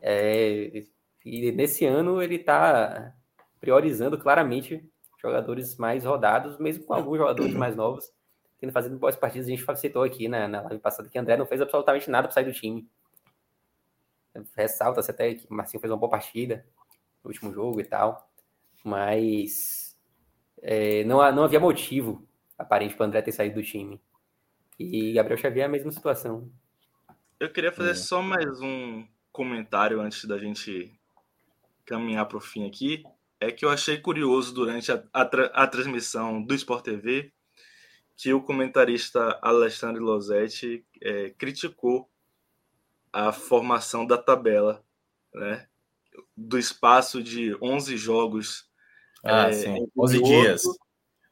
É, e nesse ano ele está priorizando claramente jogadores mais rodados, mesmo com alguns jogadores mais novos, tendo fazendo boas partidas. A gente citou aqui na, na live passada que André não fez absolutamente nada para sair do time. Ressalta-se até que o Marcinho fez uma boa partida no último jogo e tal, mas é, não, não havia motivo aparente para André ter saído do time. E Gabriel Xavier é a mesma situação. Eu queria fazer é. só mais um comentário antes da gente caminhar para o fim aqui, é que eu achei curioso durante a, a, a, transmissão do Sport TV que o comentarista Alexandre Losetti é, criticou a formação da tabela, né? Do espaço de 11 jogos. Ah, é, sim. 11 outro, dias.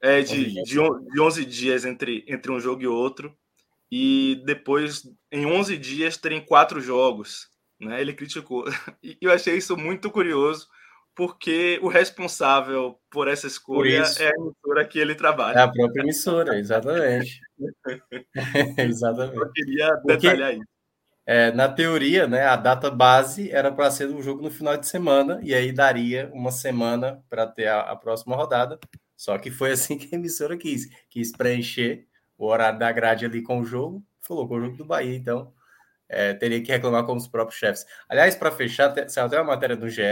É, de, 11 dias. De, de 11 dias entre, entre um jogo e outro. E depois, em 11 dias, terem quatro jogos né? Ele criticou. E eu achei isso muito curioso, porque o responsável por essa escolha por é a emissora que ele trabalha. É a própria emissora, exatamente. exatamente. Eu queria detalhar porque, isso. É, na teoria, né, a data base era para ser um jogo no final de semana, e aí daria uma semana para ter a, a, próxima rodada. Só que foi assim que a emissora quis. Quis preencher o horário da grade ali com o jogo, colocou o jogo do Bahia, então é, teria que reclamar com os próprios chefes. Aliás, para fechar, saiu até uma matéria do GE,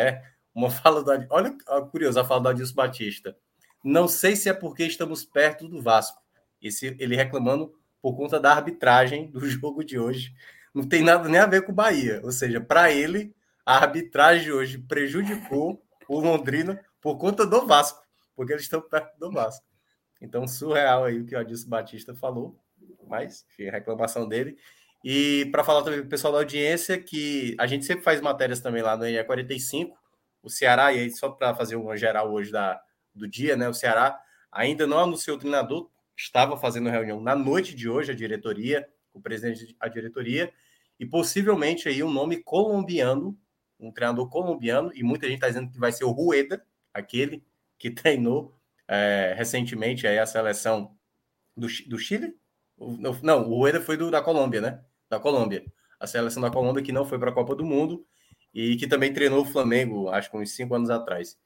uma fala do. Olha, curioso a fala do Adilson Batista. Não sei se é porque estamos perto do Vasco. Esse, ele reclamando por conta da arbitragem do jogo de hoje. Não tem nada nem a ver com o Bahia. Ou seja, para ele, a arbitragem hoje prejudicou o Londrina por conta do Vasco, porque eles estão perto do Vasco. Então, surreal aí o que o Adilson Batista falou, mas, enfim, a reclamação dele. E para falar também para o pessoal da audiência que a gente sempre faz matérias também lá no NE45, o Ceará, e aí só para fazer uma geral hoje da, do dia, né? O Ceará ainda não anunciou o treinador, estava fazendo reunião na noite de hoje, a diretoria, o presidente da diretoria, e possivelmente aí um nome colombiano, um treinador colombiano, e muita gente está dizendo que vai ser o Rueda, aquele que treinou é, recentemente aí a seleção do, do Chile. Não, o Rueda foi do, da Colômbia, né? da Colômbia. A seleção da Colômbia que não foi para a Copa do Mundo. e que também treinou o Flamengo, acho que uns cinco anos atrás.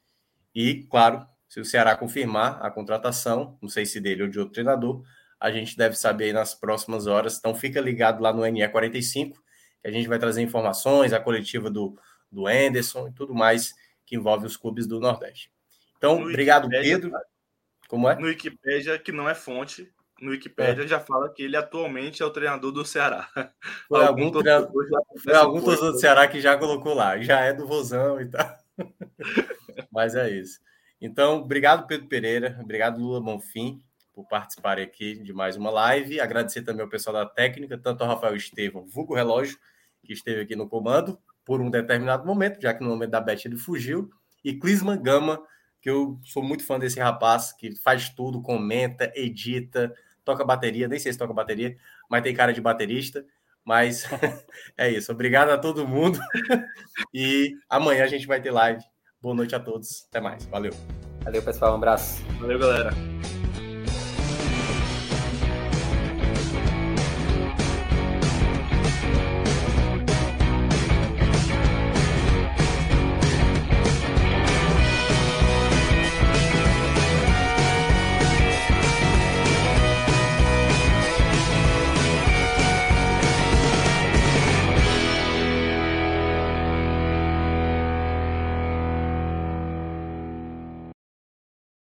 E, claro, se o Ceará confirmar a contratação, não sei se dele ou de outro treinador, a gente deve saber nas próximas horas. Então fica ligado lá no NE45, que a gente vai trazer informações, a coletiva do, do Anderson e tudo mais que envolve os clubes do Nordeste. Então, no obrigado, Pedro. Como é? No Wikipedia, que não é fonte, no Wikipedia é. já fala que ele atualmente é o treinador do Ceará. Foi algum, algum treinador, foi algum torcedor do Ceará que já colocou lá, já é do Vozão e tal. Mas é isso. Então, obrigado, Pedro Pereira, obrigado, Lula Bonfim, por participar aqui de mais uma live. Agradecer também ao pessoal da técnica, tanto ao Rafael Estevam, vulgo relógio, que esteve aqui no comando por um determinado momento, já que no momento da Bet ele fugiu, e Clisman Gama, que eu sou muito fã desse rapaz, que faz tudo, comenta, edita, toca bateria, nem sei se toca bateria, mas tem cara de baterista. Mas é isso. Obrigado a todo mundo. E amanhã a gente vai ter live. Boa noite a todos. Até mais. Valeu. Valeu, pessoal. Um abraço. Valeu, galera.